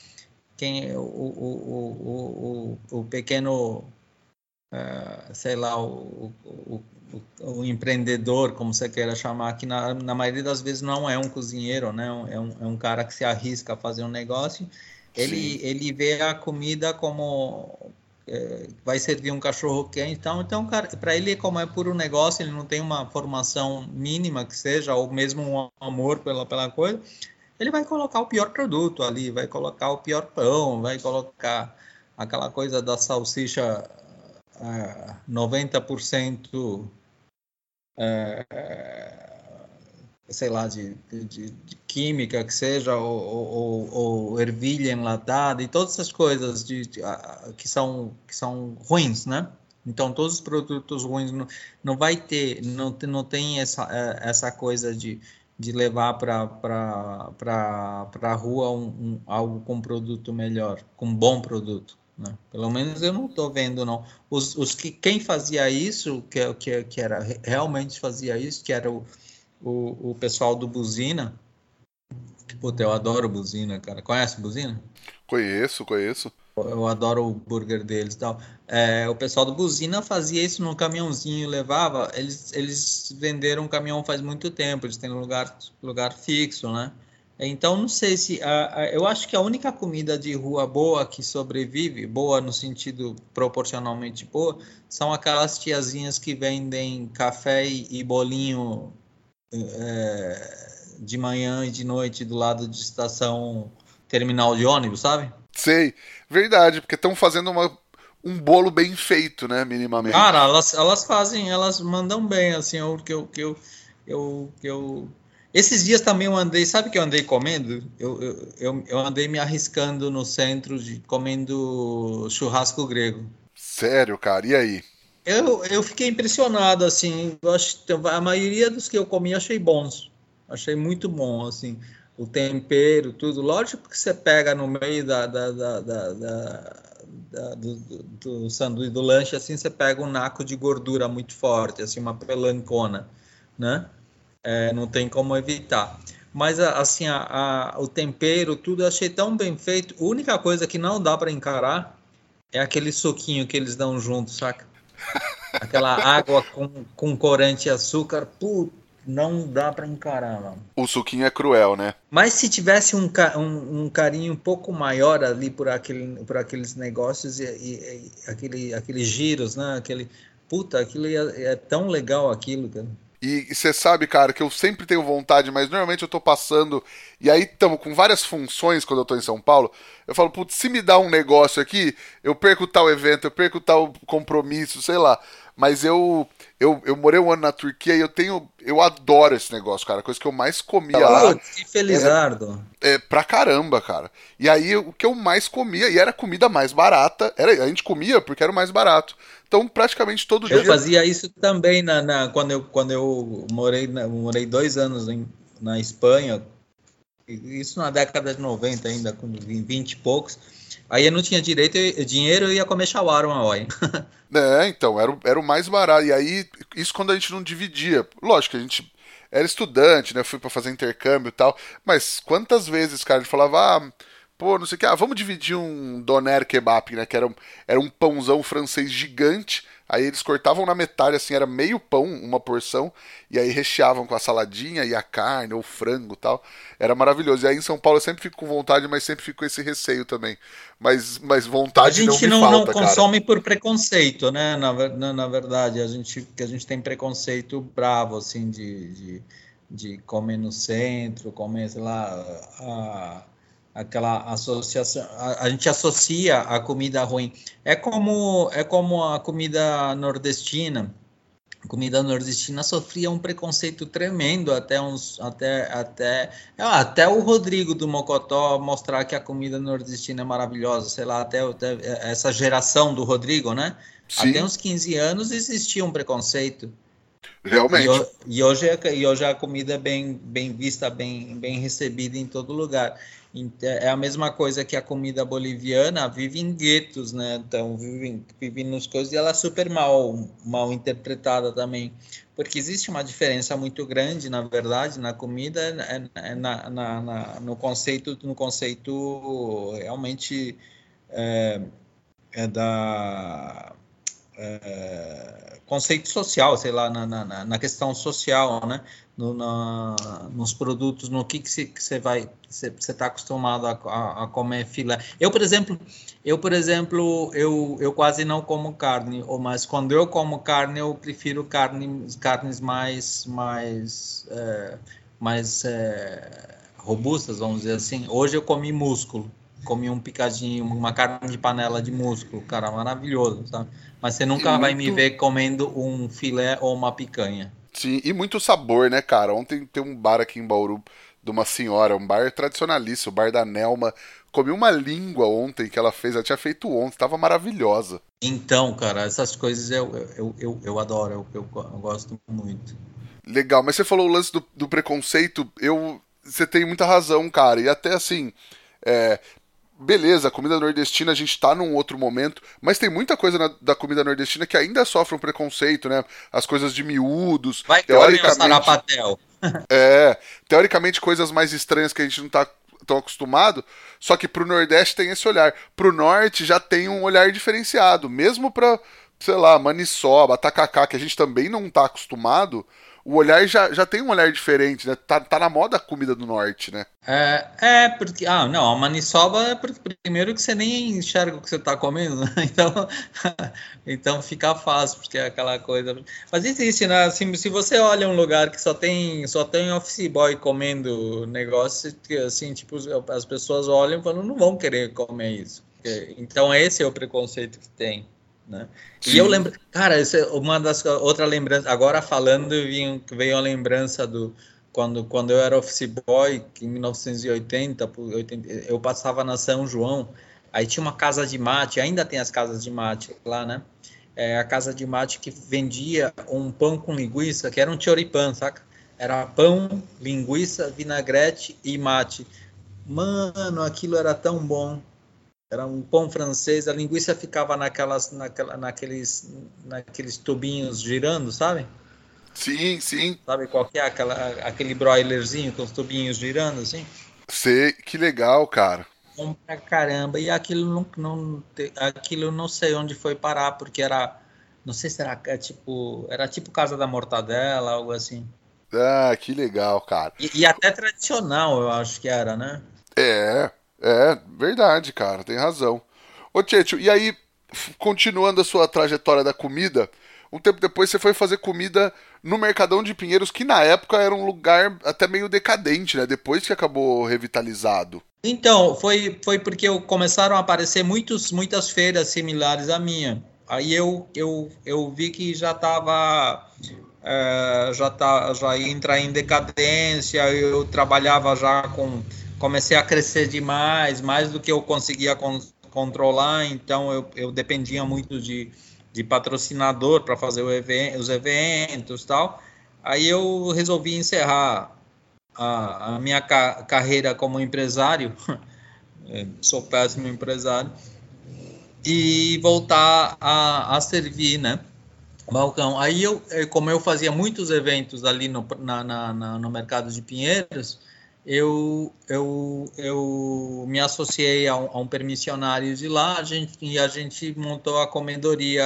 quem o, o, o, o, o pequeno, é, sei lá, o, o, o, empreendedor, como você queira chamar, que na, na maioria das vezes não é um cozinheiro, né? É um, é um cara que se arrisca a fazer um negócio. Ele, ele vê a comida como é, vai servir um cachorro quente, então, então para ele como é puro negócio, ele não tem uma formação mínima que seja, ou mesmo um amor pela, pela coisa, ele vai colocar o pior produto ali, vai colocar o pior pão, vai colocar aquela coisa da salsicha 90% é, sei lá, de, de, de, química que seja, ou, ou, ou ervilha enlatada, e todas essas coisas de, de, que, são, que são ruins, né? Então, todos os produtos ruins não, não vai ter, não, não tem essa, é, essa coisa de, de levar para a rua um, um, algo com produto melhor, com bom produto. Né? Pelo menos eu não estou vendo, não. Os, os que, quem fazia isso, que, que, que era realmente fazia isso, que era o, o, o pessoal do Buzina. Puta, eu adoro Buzina, cara. Conhece Buzina? Conheço, conheço. Eu adoro o burger deles e tal. É, o pessoal do Buzina fazia isso num caminhãozinho, levava. Eles, eles venderam um caminhão faz muito tempo, eles têm lugar, lugar fixo, né? Então, não sei se. eu acho que a única comida de rua boa que sobrevive, boa no sentido proporcionalmente boa, são aquelas tiazinhas que vendem café e, bolinho é, de manhã e de noite do lado de estação terminal de ônibus, sabe? Sei, verdade, porque estão fazendo uma, um bolo bem feito, né, minimamente. Cara, elas, elas fazem, elas mandam bem, assim, o que eu, que eu, eu, que eu Esses dias também eu andei, sabe o que eu andei comendo? Eu, eu, eu, eu andei me arriscando no centro de comendo churrasco grego. Sério, cara? E aí? Eu, eu fiquei impressionado, assim. Acho, a maioria dos que eu comi eu achei bons. Achei muito bom, assim. O tempero, tudo. Lógico que você pega no meio da, da, da, da, da do, do, do sanduíche, do lanche, assim, você pega um naco de gordura muito forte, assim, uma pelancona, né? É, não tem como evitar. Mas assim, a, a, o tempero, tudo eu achei tão bem feito. A única coisa que não dá para encarar é aquele suquinho que eles dão junto, saca? Aquela água com, com corante e açúcar, putz, não dá para encarar, mano. O suquinho é cruel, né? Mas se tivesse um, um, um, carinho um pouco maior ali por, aquele, por aqueles negócios e, e, e aquele, aqueles giros, né? Aquele, puta, aquilo é, é tão legal aquilo, cara. E você sabe, cara, que eu sempre tenho vontade, mas normalmente eu tô passando. E aí estamos com várias funções quando eu tô em São Paulo. Eu falo, putz, se me dá um negócio aqui, eu perco tal evento, eu perco tal compromisso, sei lá. Mas eu, eu, eu morei um ano na Turquia e eu tenho. Eu adoro esse negócio, cara. A coisa que eu mais comia lá. Que felizardo. É, é pra caramba, cara. E aí o que eu mais comia, e era a comida mais barata, era, a gente comia porque era o mais barato. Então, praticamente todo eu dia. Eu fazia isso também na, na, quando, eu, quando eu morei, na, morei dois anos em, na Espanha, isso na década de 90 ainda, com 20 e poucos. Aí eu não tinha direito, dinheiro, eu ia comer shawarma, oi. é, então, era, era o mais barato. E aí, isso quando a gente não dividia. Lógico, a gente era estudante, né? Fui para fazer intercâmbio e tal. Mas quantas vezes, cara, ele falava, ah, pô, não sei o que, ah, vamos dividir um doner kebab, né? Que era um, era um pãozão francês gigante. Aí eles cortavam na metade, assim, era meio pão, uma porção, e aí recheavam com a saladinha e a carne, ou frango tal. Era maravilhoso. E aí em São Paulo eu sempre fico com vontade, mas sempre fico com esse receio também. Mas, mas vontade não A gente não, não, falta, não consome por preconceito, né? Na, na, na, verdade, a gente, que a gente tem preconceito bravo, assim, de, de, de comer no centro, comer, sei lá, a aquela associação, a, a, gente associa a comida ruim. É como é como a comida nordestina. A comida nordestina sofria um preconceito tremendo até uns até até ah, até o Rodrigo do Mocotó mostrar que a comida nordestina é maravilhosa, sei lá, até, até essa geração do Rodrigo, né? Sim. Até uns 15 anos existia um preconceito. Realmente. E, hoje, é, e hoje a comida é bem, bem vista, bem, bem recebida em todo lugar. É a mesma coisa que a comida boliviana vive em guetos, né? Então, vive, vive nos coisas e ela é super mal, mal interpretada também. Porque existe uma diferença muito grande, na verdade, na comida, é, é na, na, na, no conceito, no conceito realmente é, é da é, conceito social, sei lá, na, na, na questão social, né? No, na, nos produtos, no que você que vai, você está acostumado a, a, a, comer filé. Eu, por exemplo, eu, por exemplo, eu, eu quase não como carne, mas quando eu como carne, eu prefiro carne, carnes mais, mais, é, mais é, robustas, vamos dizer assim. Hoje eu comi músculo, comi um picadinho, uma carne de panela de músculo, cara, maravilhoso, sabe? Mas você nunca vai me ver comendo um filé ou uma picanha. Sim, e muito sabor, né, cara? Ontem tem um bar aqui em Bauru de uma senhora, um bar tradicionalíssimo, o bar da Nelma. Comi uma língua ontem que ela fez, ela tinha feito ontem, estava maravilhosa. Então, cara, essas coisas eu, eu, eu, eu adoro, eu, eu, eu gosto muito. Legal, mas você falou o lance do, do preconceito, eu. Você tem muita razão, cara. E até assim. É, beleza, a comida nordestina a gente tá num outro momento, mas tem muita coisa na, da comida nordestina que ainda sofre um preconceito, né? As coisas de miúdos, Vai teoricamente. é, teoricamente coisas mais estranhas que a gente não tá tão acostumado, só que pro Nordeste tem esse olhar. Pro Norte já tem um olhar diferenciado, mesmo pra, sei lá, maniçoba, tacacá, que a gente também não tá acostumado, o olhar já, já tem um olhar diferente, né? Tá, tá na moda a comida do norte, né? É, é, porque. Ah, não, a maniçoba é porque, primeiro que você nem enxerga o que você tá comendo, né? Então, então fica fácil, porque é aquela coisa. Mas existe, né? Assim, se você olha um lugar que só tem, só tem office boy comendo negócio, assim, tipo, as pessoas olham e falam, não vão querer comer isso. Então, esse é o preconceito que tem. Né? E eu lembro, cara, isso é uma das outra lembrança. Agora falando, veio, veio a lembrança do, quando, quando eu era office boy, em 1980, eu passava na São João, aí tinha uma casa de mate, ainda tem as casas de mate lá, né? É, a casa de mate que vendia um pão com linguiça, que era um choripan, saca? Era pão, linguiça, vinagrete e mate. Mano, aquilo era tão bom. Era um pão francês, a linguiça ficava naquelas, naquela, naqueles, naqueles tubinhos girando, sabe? Sim, sim. Sabe qual que é aquela, aquele broilerzinho com os tubinhos girando assim? Sei, que legal, cara. Bom pra caramba. E aquilo não, não, aquilo não sei onde foi parar, porque era, não sei se era é tipo, era tipo Casa da Mortadela, algo assim. Ah, que legal, cara. E, e até tradicional, eu acho que era, né? É, é, verdade, cara, tem razão. Ô, Tietchan, e aí, continuando a sua trajetória da comida, um tempo depois você foi fazer comida no Mercadão de Pinheiros, que na época era um lugar até meio decadente, né? Depois que acabou revitalizado. Então, foi, foi porque começaram a aparecer muitos, muitas feiras similares à minha. Aí eu, eu, eu vi que já estava é, já tá já ia entrar em decadência eu trabalhava já com comecei a crescer demais mais do que eu conseguia con controlar então eu, eu dependia muito de de patrocinador para fazer event, os eventos tal. Aí eu resolvi encerrar a, a minha ca carreira como empresário, é, sou péssimo empresário, e voltar a, a servir, né? Balcão. Aí eu, é, como eu fazia muitos eventos ali no, na, na, no mercado de Pinheiros, eu, eu, eu me associei a um, a um, permissionário de lá a gente, e a gente montou a Comendoria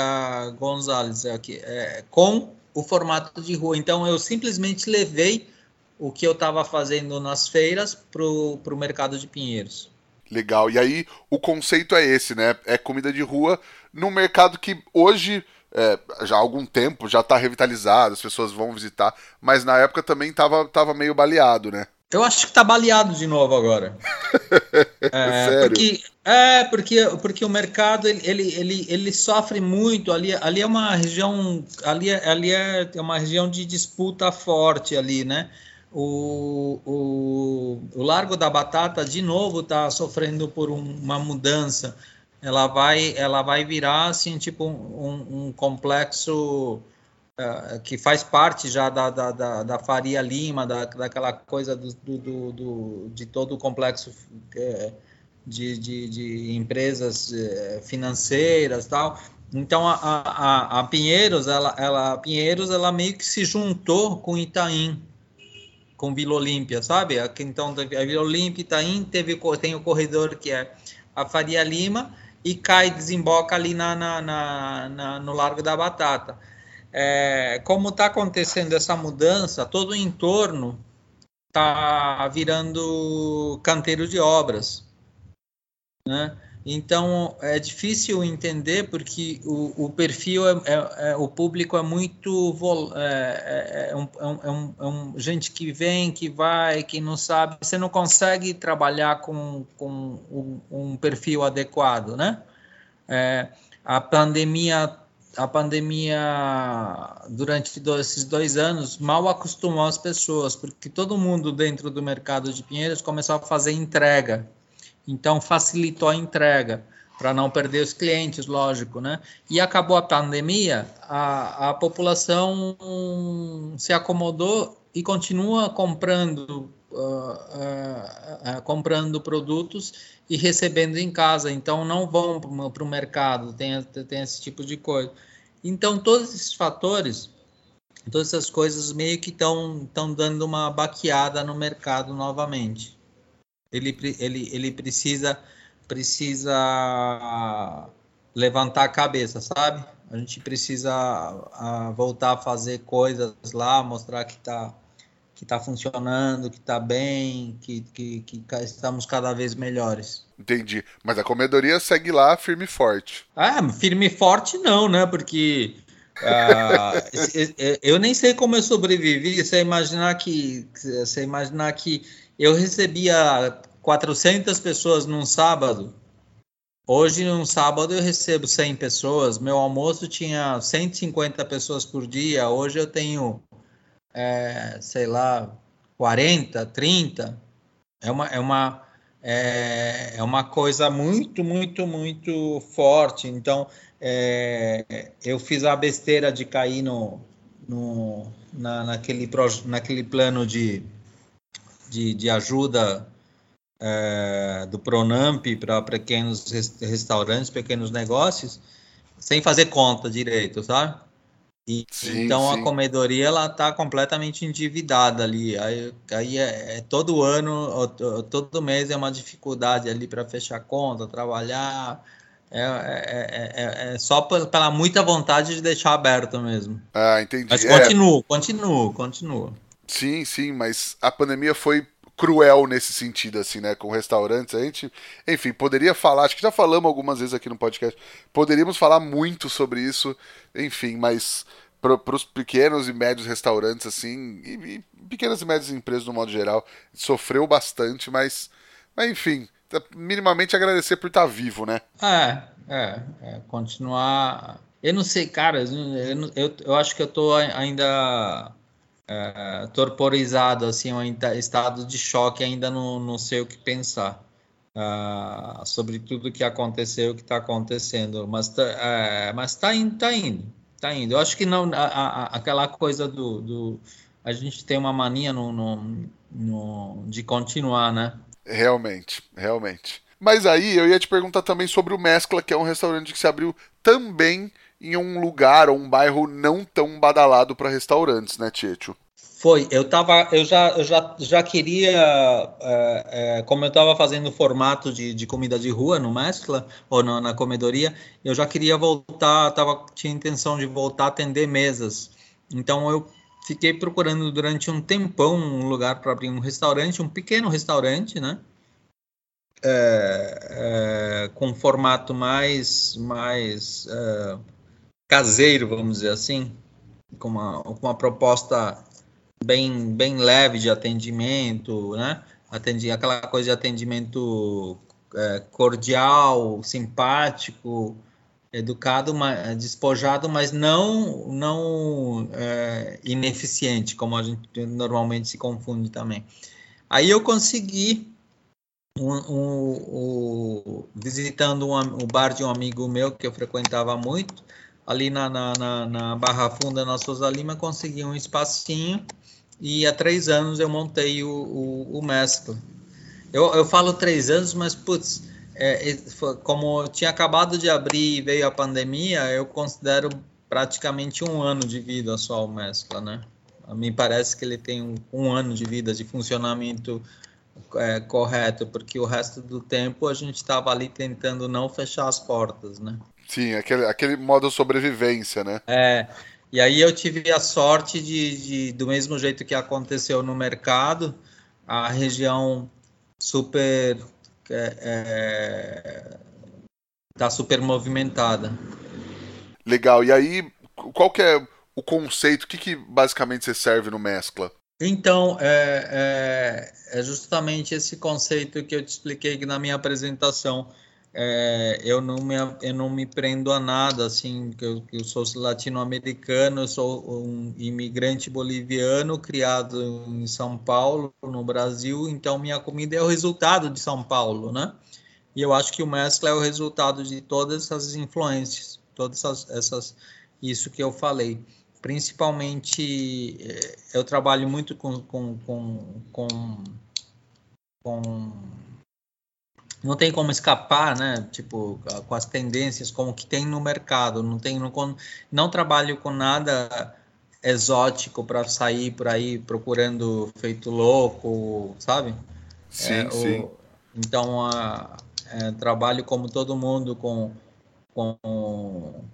Gonzalez aqui, é, com o formato de rua. Então, eu simplesmente levei o que eu estava fazendo nas feiras para o mercado de Pinheiros. Legal. E aí, o conceito é esse, né? É comida de rua num mercado que hoje é, já há algum tempo já está revitalizado, as pessoas vão visitar, mas na época também estava tava meio baleado, né? Eu acho que tá baleado de novo agora. é, Sério? Porque, é, porque, porque o mercado ele, ele, ele, ele, sofre muito. Ali, ali é uma região. Ali, é, ali é uma região de disputa forte ali, né? O, o, o Largo da Batata, de novo, está sofrendo por um, uma mudança. Ela vai, ela vai virar assim, tipo um, um complexo uh, que faz parte já da, da, da, da Faria Lima, da, daquela coisa do, do, do, de todo o complexo uh, de, de, de, empresas uh, financeiras tal. Então a, a, a, Pinheiros, ela, ela, Pinheiros, ela meio que se juntou com Itaim, com Vila Olímpia, sabe? Então a Vila Olímpia, Itaim, teve tem o corredor que é a Faria Lima e cai, desemboca ali na, na, na, na no Largo da Batata é, como está acontecendo essa mudança, todo o entorno está virando canteiro de obras. Né? Então é difícil entender porque o, o perfil é, é, é, o público é muito é, é, é, um, é, um, é, um, gente que vem, que vai, que não sabe. Você não consegue trabalhar com, com um, um perfil adequado, né? a pandemia a pandemia, durante esses dois anos, mal acostumou as pessoas, porque todo mundo dentro do mercado de Pinheiros começou a fazer entrega. Então, facilitou a entrega, para não perder os clientes, lógico, né? E acabou a pandemia, a, a população se acomodou e continua comprando, uh, uh, uh, comprando produtos e recebendo em casa. Então, não vão para o mercado, tem, tem esse tipo de coisa. Então, todos esses fatores, todas essas coisas meio que estão dando uma baqueada no mercado novamente. Ele, ele, ele precisa, precisa levantar a cabeça, sabe? A gente precisa a, voltar a fazer coisas lá, mostrar que está que está funcionando, que está bem, que, que, que, estamos cada vez melhores. Entendi. Mas a comedoria segue lá firme e forte. Ah, firme e forte não, né? Porque uh, eu nem sei como eu sobrevivi. Você imaginar que, você imaginar que eu recebia 400 pessoas num sábado. Hoje, num sábado, eu recebo 100 pessoas. Meu almoço tinha 150 pessoas por dia. Hoje eu tenho é, sei lá, 40, 30, é uma, é uma, é, é uma coisa muito, muito, muito forte. Então, é, eu fiz a besteira de cair no, no, na, naquele, naquele plano de, de, de ajuda é, do Pronamp para pequenos restaurantes, pequenos negócios, sem fazer conta direito, sabe? E, sim, então sim. a comedoria ela está completamente endividada ali. Aí, aí é, é, todo ano, todo mês é uma dificuldade ali para fechar conta, trabalhar. É, é, é, é, só pela muita vontade de deixar aberto mesmo. Ah, entendi. Mas continua, continua, continua. Sim, sim, mas a pandemia foi cruel nesse sentido, assim, né? Com restaurantes. A gente, enfim, poderia falar, acho que já falamos algumas vezes aqui no podcast, poderíamos falar muito sobre isso, enfim, mas para os pequenos e médios restaurantes, assim, e, e, pequenas e médias empresas no modo geral, sofreu bastante, mas, mas enfim, minimamente agradecer por estar vivo, né? É, é, é continuar. Eu não sei, cara, eu, eu, eu acho que eu tô ainda é, torporizado, assim, um estado de choque, ainda não, não sei o que pensar uh, sobre tudo que aconteceu, o que está acontecendo, mas tá, é, mas tá indo, tá indo, tá indo. Eu acho que não, a, a, aquela coisa do, do, a gente tem uma mania no, no, no, de continuar, né? Realmente, realmente. Mas aí eu ia te perguntar também sobre o Mescla, que é um restaurante que se abriu também em um lugar ou um bairro não tão badalado para restaurantes, né, Tieto? Foi, eu tava, eu já, eu já, já queria, é, é, como eu estava fazendo formato de, de comida de rua no Mescla, ou na comedoria, eu já queria voltar, tava, tinha intenção de voltar a atender mesas. Então eu fiquei procurando durante um tempão um lugar para abrir um restaurante, um pequeno restaurante, né? É, é, com formato mais, mais é, caseiro, vamos dizer assim, com uma, com uma proposta bem, bem leve de atendimento, né? Atendi, aquela coisa de atendimento é, cordial, simpático, educado, mas, despojado, mas não, não é, ineficiente, como a gente normalmente se confunde também. Aí eu consegui, um, um, um, visitando o bar de um amigo meu que eu frequentava muito, ali na, na, na, na Barra Funda, na Souza Lima, consegui um espacinho e há três anos eu montei o, o, o Mescla. Eu, eu falo três anos, mas, putz, é, como tinha acabado de abrir e veio a pandemia, eu considero praticamente um ano de vida só o Mescla, né? A mim parece que ele tem um, um ano de vida de funcionamento é, correto, porque o resto do tempo a gente estava ali tentando não fechar as portas, né? Sim, aquele, aquele modo sobrevivência, né? É. E aí eu tive a sorte de, de do mesmo jeito que aconteceu no mercado, a região super é, é, tá super movimentada. Legal. E aí, qual que é o conceito? O que, que basicamente você serve no Mescla? Então, é, é, é justamente esse conceito que eu te expliquei na minha apresentação é, eu, não me, eu não me prendo a nada, assim, que eu, eu sou latino-americano, eu sou um imigrante boliviano criado em São Paulo, no Brasil, então minha comida é o resultado de São Paulo, né? E eu acho que o mescla é o resultado de todas essas influências, todas essas, essas isso que eu falei. Principalmente, é, eu trabalho muito com, com, com, com, com não tem como escapar, né? Tipo, com as tendências como que tem no mercado. Não tem, não, não trabalho com nada exótico para sair por aí procurando feito louco, sabe? Sim, é, sim. O, então, a, é, trabalho como todo mundo com, com,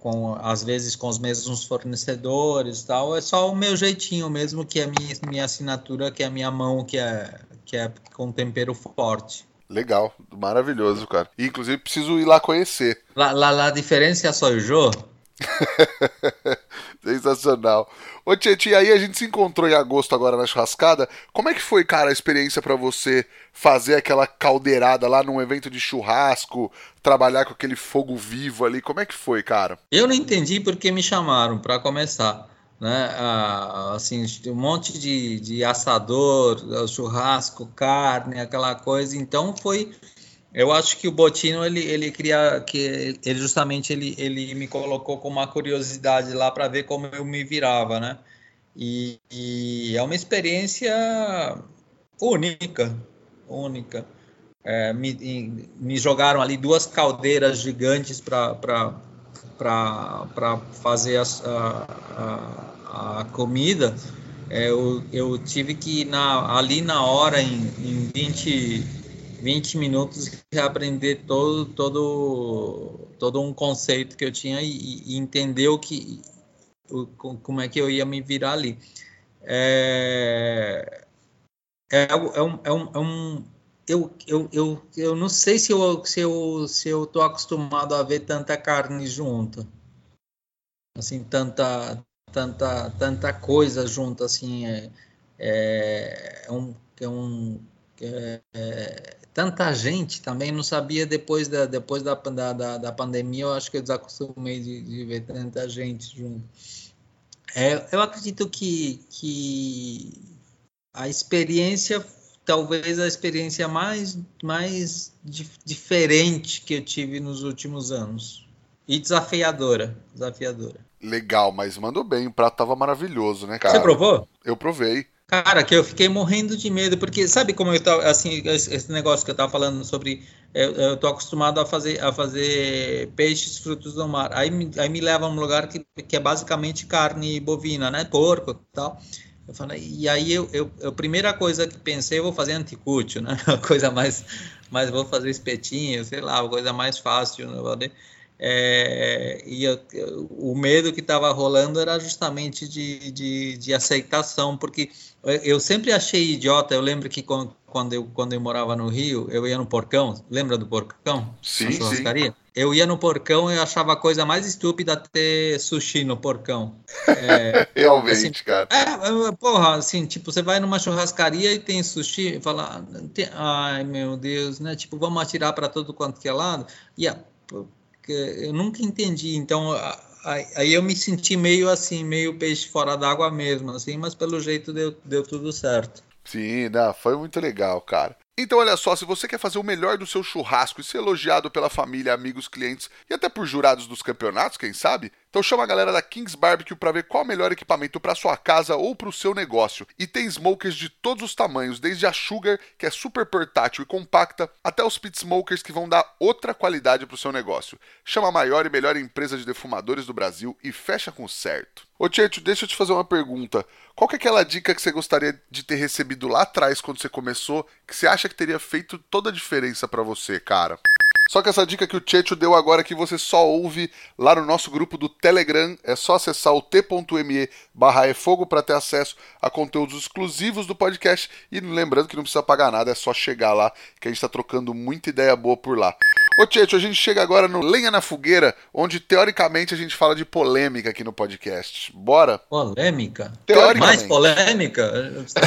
com, às vezes com os mesmos fornecedores tal. É só o meu jeitinho mesmo, que é a minha, minha assinatura, que é a minha mão, que é, que é com tempero forte. Legal, maravilhoso, cara. E, inclusive, preciso ir lá conhecer. La, la, la diferença sou eu? Sensacional. Ô Tietchan, aí a gente se encontrou em agosto agora na churrascada. Como é que foi, cara, a experiência para você fazer aquela caldeirada lá num evento de churrasco, trabalhar com aquele fogo vivo ali? Como é que foi, cara? Eu não entendi porque me chamaram para começar. Né? Ah, assim, um monte de, de assador, churrasco, carne, aquela coisa. Então foi, eu acho que o Botino ele ele cria que ele justamente ele ele me colocou com uma curiosidade lá para ver como eu me virava, né? E, e é uma experiência única, única. É, me, me jogaram ali duas caldeiras gigantes para para fazer a, a, a comida, é, eu, eu tive que na, ali na hora, em, em 20, 20 minutos, reaprender todo, todo, todo um conceito que eu tinha e, e entender o que, o, como é que eu ia me virar ali. É, é, é, um, é, um, é um eu, eu, eu, eu não sei se eu, se eu se eu tô acostumado a ver tanta carne junta assim tanta tanta tanta coisa junto assim é, é, é um é um é, é, tanta gente também. Não sabia depois da depois da, da, da pandemia eu acho que eu desacostumei de, de ver tanta gente junto. É, eu acredito que que a experiência talvez a experiência mais, mais diferente que eu tive nos últimos anos. E desafiadora, desafiadora. Legal, mas mandou bem, o prato tava maravilhoso, né, cara? Você provou? Eu provei. Cara, que eu fiquei morrendo de medo, porque sabe como eu tava, assim, esse negócio que eu tava falando sobre, eu, eu tô acostumado a fazer, a fazer peixes, frutos do mar, aí, aí me leva a um lugar que, que é basicamente carne bovina, né, porco e tal, eu falei, e aí eu, eu, a primeira coisa que pensei, eu vou fazer anticútil, né? A coisa mais, mais vou fazer espetinho, sei lá, a coisa mais fácil, né? É, e eu, o medo que estava rolando era justamente de, de, de, aceitação, porque eu sempre achei idiota. Eu lembro que quando eu, quando eu morava no Rio, eu ia no Porcão, lembra do Porcão? Sim, sim. Eu ia no Porcão e achava a coisa mais estúpida ter sushi no Porcão. É, Realmente, assim, cara. É, porra, assim, tipo, você vai numa churrascaria e tem sushi e fala, ai meu Deus, né? Tipo, vamos atirar para todo quanto que é lado. E a, eu nunca entendi. Então, aí eu me senti meio assim, meio peixe fora d'água mesmo, assim, mas pelo jeito deu, deu tudo certo. Sim, não, foi muito legal, cara. Então, olha só, se você quer fazer o melhor do seu churrasco e ser elogiado pela família, amigos, clientes e até por jurados dos campeonatos, quem sabe? Então chama a galera da Kings Barbecue para ver qual o melhor equipamento para sua casa ou para o seu negócio. E tem smokers de todos os tamanhos, desde a Sugar, que é super portátil e compacta, até os pit smokers que vão dar outra qualidade para o seu negócio. Chama a maior e melhor empresa de defumadores do Brasil e fecha com certo. Ô Tieto, deixa eu te fazer uma pergunta. Qual é aquela dica que você gostaria de ter recebido lá atrás quando você começou, que você acha que teria feito toda a diferença para você, cara? Só que essa dica que o Checho deu agora que você só ouve lá no nosso grupo do Telegram, é só acessar o t.me barra é fogo para ter acesso a conteúdos exclusivos do podcast e lembrando que não precisa pagar nada, é só chegar lá que a gente está trocando muita ideia boa por lá. Ô Tieto, a gente chega agora no Lenha na Fogueira, onde teoricamente a gente fala de polêmica aqui no podcast. Bora? Polêmica? Teoricamente. Mais polêmica?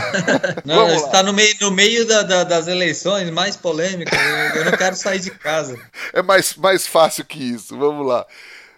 não, está no meio, no meio da, da, das eleições, mais polêmica. Eu não quero sair de casa. É mais, mais fácil que isso. Vamos lá.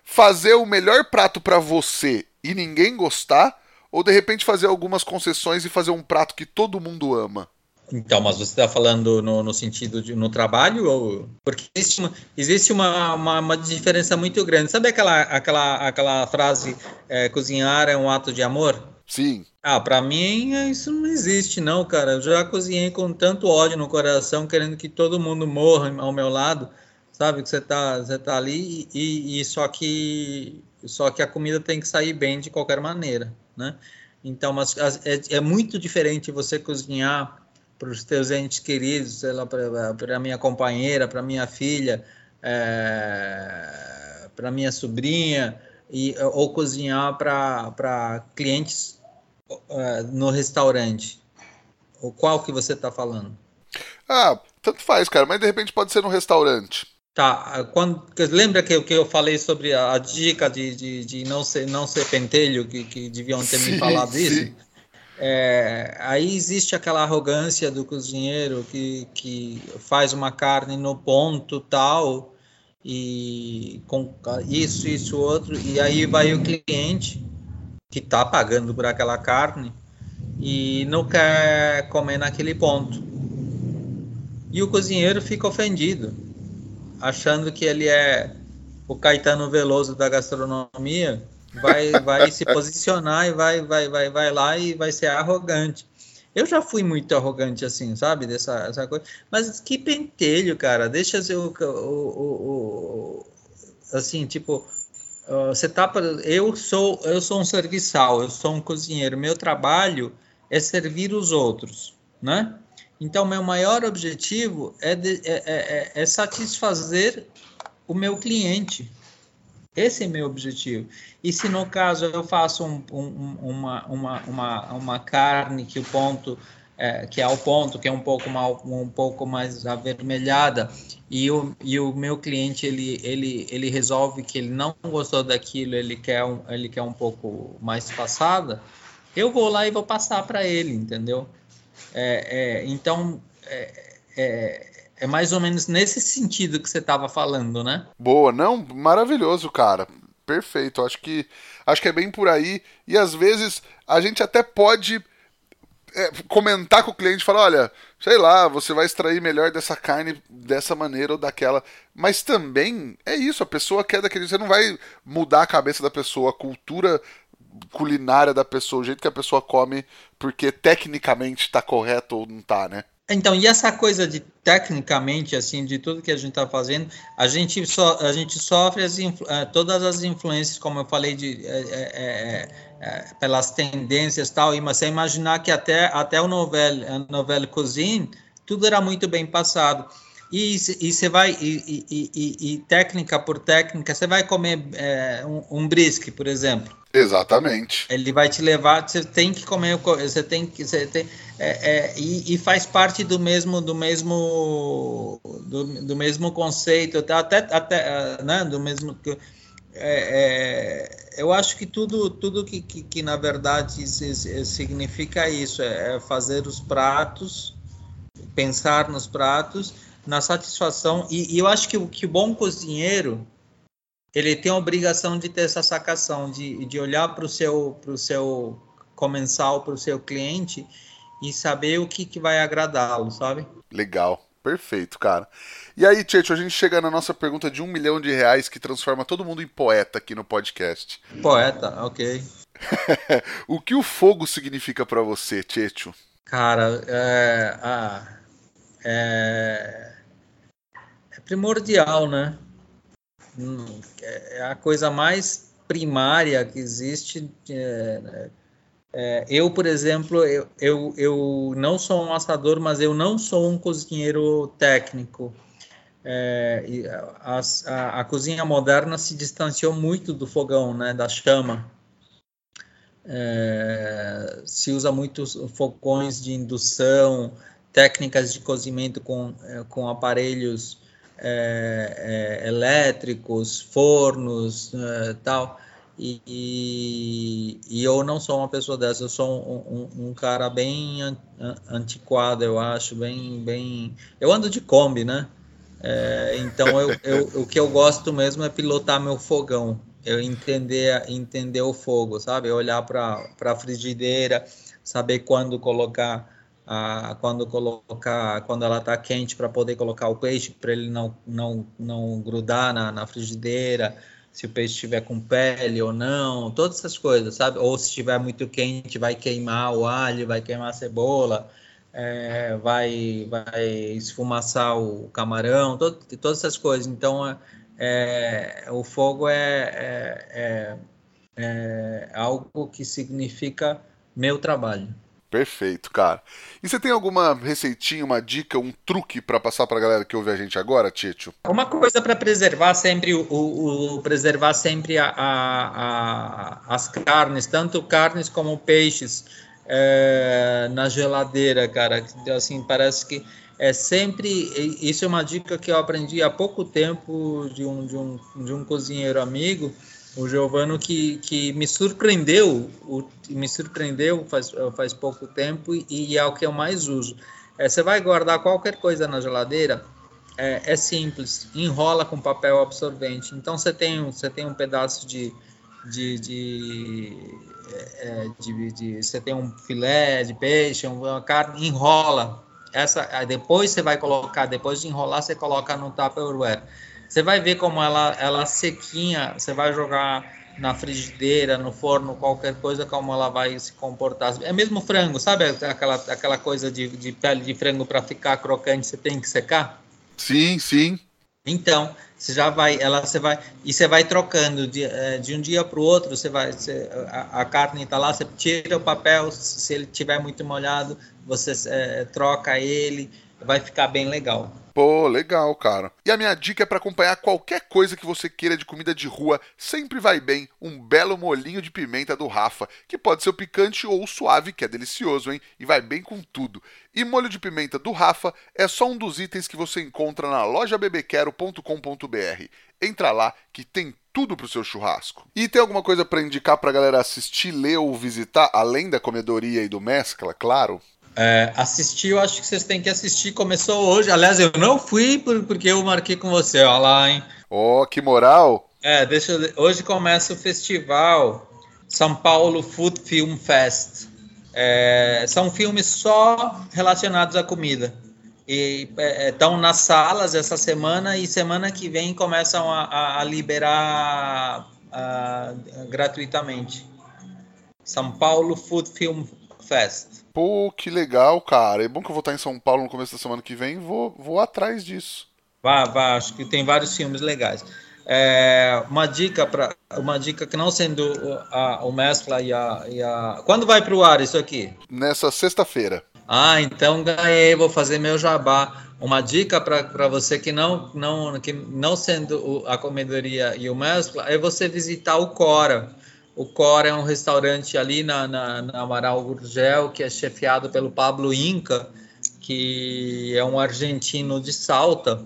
Fazer o melhor prato para você e ninguém gostar, ou de repente fazer algumas concessões e fazer um prato que todo mundo ama? Então, mas você está falando no, no, sentido de no trabalho ou porque existe uma, existe uma, uma, uma diferença muito grande. Sabe aquela aquela aquela frase é, cozinhar é um ato de amor? Sim. Ah, para mim isso não existe não, cara. Eu já cozinhei com tanto ódio no coração, querendo que todo mundo morra ao meu lado, sabe que você tá você tá ali e, e só que só que a comida tem que sair bem de qualquer maneira, né? Então, mas é, é muito diferente você cozinhar para os teus entes queridos, sei lá, para a minha companheira, para minha filha, é, para minha sobrinha, e, ou cozinhar para clientes é, no restaurante. O qual que você está falando? Ah, tanto faz, cara, mas de repente pode ser no restaurante. Tá, quando, lembra que, que eu falei sobre a, a dica de, de, de, não, ser, não ser pentelho, que, que deviam ter sim, me falado sim. isso? É, aí existe aquela arrogância do cozinheiro que, que faz uma carne no ponto tal e com isso, isso, outro, e aí vai o cliente que está pagando por aquela carne e não quer comer naquele ponto. E o cozinheiro fica ofendido, achando que ele é o Caetano Veloso da gastronomia, vai, vai se posicionar e vai, vai, vai, vai lá e vai ser arrogante. Eu já fui muito arrogante assim, sabe? Dessa essa coisa. Mas que pentelho, cara. Deixa ser o, o, o, assim, tipo, você tá eu sou eu sou um serviçal, eu sou um cozinheiro. Meu trabalho é servir os outros, né? Então, meu maior objetivo é, de, é, é, é, é satisfazer o meu cliente. Esse é meu objetivo. E se no caso eu faço um, um, uma, uma, uma, uma carne que o ponto é, que é ao ponto, que é um pouco, mal, um pouco mais avermelhada, e o, e o meu cliente ele, ele, ele resolve que ele não gostou daquilo, ele quer um, ele quer um pouco mais passada, eu vou lá e vou passar para ele, entendeu? É, é, então, é, é, mais ou menos nesse sentido que você estava falando, né? Boa, não, maravilhoso, cara. Perfeito. Acho que acho que é bem por aí. E às vezes a gente até pode é, comentar com o cliente, falar, olha, sei lá, você vai extrair melhor dessa carne dessa maneira ou daquela. Mas também é isso, a pessoa quer daquele. Você não vai mudar a cabeça da pessoa, a cultura culinária da pessoa, o jeito que a pessoa come, porque tecnicamente está correto ou não está, né? Então, e essa coisa de tecnicamente, assim, de tudo que a gente está fazendo, a gente, so, a gente sofre as eh, todas as influências, como eu falei, de, é, é, é, pelas tendências e tal, e você imaginar que até, até o novel, a novela Cuisine, tudo era muito bem passado. E você vai, e, e, e, e, técnica por técnica, você vai comer um, um brisque, por exemplo. Exatamente. Ele vai te levar, você tem que comer, você tem que, você tem, é, é, e, faz parte do mesmo, do mesmo, do, do mesmo conceito, até, até, né, do mesmo, é, é, eu acho que tudo, tudo que, que, que na verdade significa isso, é, é fazer os pratos, pensar nos pratos, na satisfação, e, e eu acho que, que o bom cozinheiro ele tem a obrigação de ter essa sacação, de, de olhar para o seu, pro seu comensal, para o seu cliente e saber o que, que vai agradá-lo, sabe? Legal, perfeito, cara. E aí, Tietchan, a gente chega na nossa pergunta de um milhão de reais que transforma todo mundo em poeta aqui no podcast. Poeta, ok. o que o fogo significa para você, Tietchan? Cara, é, ah, é, é primordial, né? é a coisa mais primária que existe. É, é, eu, por exemplo, eu, eu, eu não sou um assador, mas eu não sou um cozinheiro técnico. É, a, a, a, cozinha moderna se distanciou muito do fogão, né, da chama. É, se usa muitos fogões de indução, técnicas de cozimento com, é, com aparelhos é, é, elétricos, fornos, é, tal. E, e, e, eu não sou uma pessoa dessa, eu sou um, um, um, cara bem antiquado, eu acho, bem, bem... Eu ando de Kombi, né? É, então, eu, eu, o que eu gosto mesmo é pilotar meu fogão, eu entender, entender o fogo, sabe? Olhar para a frigideira, saber quando colocar quando colocar, quando ela está quente para poder colocar o peixe para ele não, não, não grudar na, na frigideira, se o peixe estiver com pele ou não, todas essas coisas, sabe? Ou se estiver muito quente, vai queimar o alho, vai queimar a cebola, é, vai, vai esfumaçar o camarão, todo, todas essas coisas. Então, é, é o fogo é, é, é, é algo que significa meu trabalho. Perfeito, cara. E você tem alguma receitinha, uma dica, um truque para passar para a galera que ouve a gente agora, Tito? Uma coisa para preservar sempre o, o, o, preservar sempre a, a, a, as carnes, tanto carnes como peixes é, na geladeira, cara. Assim parece que é sempre isso é uma dica que eu aprendi há pouco tempo de um de um, de um cozinheiro amigo o Giovano que, que me surpreendeu, o, me surpreendeu faz, faz pouco tempo e, e é o que eu mais uso. É, você vai guardar qualquer coisa na geladeira, é, é, simples, enrola com papel absorvente. Então você tem, você tem um pedaço de, de, de, é, de, de, você tem um filé de peixe, uma carne, enrola. Essa, depois você vai colocar, depois de enrolar, você coloca no Tupperware. Você vai ver como ela, ela sequinha, você vai jogar na frigideira, no forno, qualquer coisa, como ela vai se comportar. É mesmo frango, sabe aquela, aquela coisa de, de pele de frango para ficar crocante, você tem que secar? Sim, sim. Então, você já vai, ela você vai e você vai trocando de, eh, de um dia para o outro. Você vai, você, a, a, carne está lá, você tira o papel. Se ele tiver muito molhado, você é, troca ele, vai ficar bem legal. Pô, legal, cara. E a minha dica é para acompanhar qualquer coisa que você queira de comida de rua, sempre vai bem um belo molinho de pimenta do Rafa, que pode ser o picante ou o suave, que é delicioso, hein? E vai bem com tudo. E molho de pimenta do Rafa é só um dos itens que você encontra na loja bebequero.com.br. Entra lá que tem tudo pro seu churrasco. E tem alguma coisa para indicar pra galera assistir, ler ou visitar, além da comedoria e do mescla, claro? É, assistir, eu acho que vocês têm que assistir. Começou hoje. Aliás, eu não fui porque eu marquei com você. Olha lá, hein? Oh, que moral! É, deixa eu... Hoje começa o festival São Paulo Food Film Fest. É, são filmes só relacionados à comida. E estão é, nas salas essa semana e semana que vem começam a, a liberar a, gratuitamente. São Paulo Food Film Fest. Pô, que legal, cara. É bom que eu vou estar em São Paulo no começo da semana que vem. Vou, vou atrás disso. Vá, vá. Acho que tem vários filmes legais. É, uma dica para uma dica que não sendo a, o mescla e a, e a... quando vai para o ar isso aqui? Nessa sexta-feira. Ah, então ganhei. Vou fazer meu jabá. Uma dica para você que não não que não sendo a comedoria e o mescla é você visitar o Cora. O Cora é um restaurante ali na, na, na Amaral Gurgel, que é chefiado pelo Pablo Inca, que é um argentino de Salta.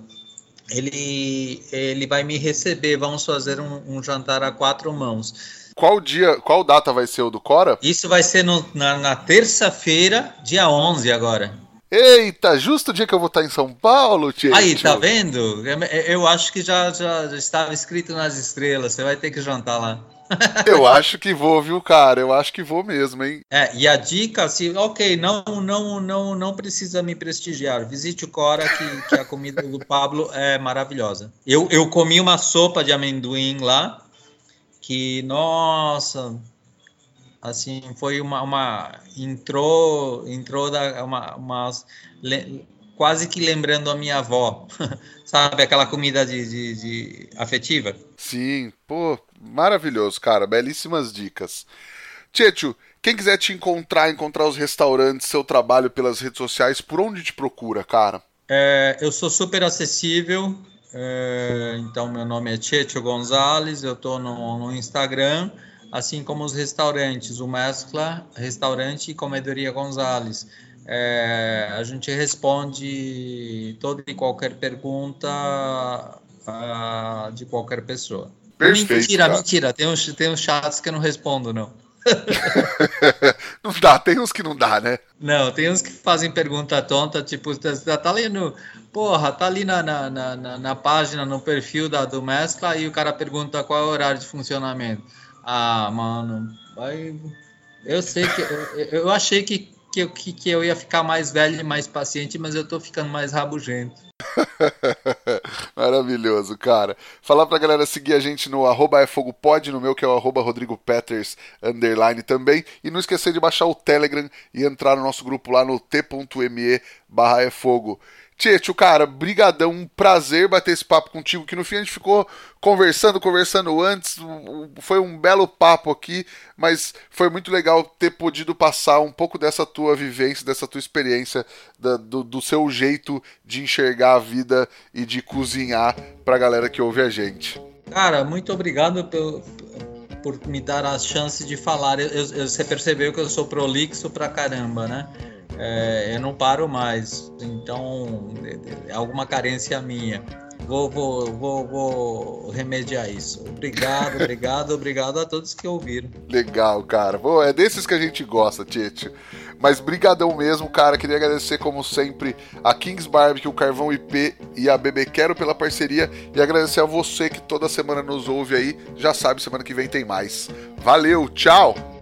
Ele, ele vai me receber, vamos fazer um, um jantar a quatro mãos. Qual dia, qual data vai ser o do Cora? Isso vai ser no, na, na terça-feira, dia 11 agora. Eita, justo o dia que eu vou estar em São Paulo, tio. Aí, tá vendo? Eu acho que já, já estava escrito nas estrelas. Você vai ter que jantar lá. Eu acho que vou, viu, cara? Eu acho que vou mesmo, hein? É, e a dica, se, ok, não, não, não, não precisa me prestigiar. Visite o Cora, que, que a comida do Pablo é maravilhosa. Eu, eu comi uma sopa de amendoim lá, que, nossa, assim, foi uma, uma entrou, entrou da, uma, uma quase que lembrando a minha avó, sabe, aquela comida de, de, de afetiva. Sim, pô, maravilhoso, cara, belíssimas dicas. Tchetcho, quem quiser te encontrar, encontrar os restaurantes, seu trabalho pelas redes sociais, por onde te procura, cara? É, eu sou super acessível, é, então meu nome é Tchetcho Gonzalez, eu tô no, no Instagram, assim como os restaurantes, o Mescla Restaurante e Comedoria Gonzalez. É, a gente responde toda e qualquer pergunta uh, de qualquer pessoa. Perfeito. Mentira, cara. mentira. Tem uns, tem uns chats que eu não respondo, não. não dá, tem uns que não dá, né? Não, tem uns que fazem pergunta tonta, tipo, tá, tá ali no. Porra, tá ali na, na, na, na página, no perfil da, do Mescla, e o cara pergunta qual é o horário de funcionamento. Ah, mano, aí, eu sei que. Eu, eu achei que que eu, que, que eu ia ficar mais velho e mais paciente, mas eu tô ficando mais rabugento. Maravilhoso, cara. Falar pra galera seguir a gente no arroba é fogo pode, no meu que é o arroba Rodrigo Peters, underline também. E não esquecer de baixar o Telegram e entrar no nosso grupo lá no t.me barra é fogo. Tieto, cara, brigadão, um prazer bater esse papo contigo, que no fim a gente ficou conversando, conversando antes, foi um belo papo aqui, mas foi muito legal ter podido passar um pouco dessa tua vivência, dessa tua experiência, da, do, do, seu jeito de enxergar a vida e de cozinhar pra galera que ouve a gente. Cara, muito obrigado por, por me dar a chance de falar. Eu, eu, você percebeu que eu sou prolixo pra caramba, né? É, eu não paro mais. Então, é alguma carência minha. vou, vou, vou, vou remediar isso. Obrigado, obrigado, obrigado a todos que ouviram. Legal, cara. Pô, é desses que a gente gosta, Tietchan. Mas brigadão mesmo, cara. Queria agradecer, como sempre, a Kings Barbecue, o Carvão IP e a Bebê Quero pela parceria. E agradecer a você que toda semana nos ouve aí. Já sabe, semana que vem tem mais. Valeu, tchau!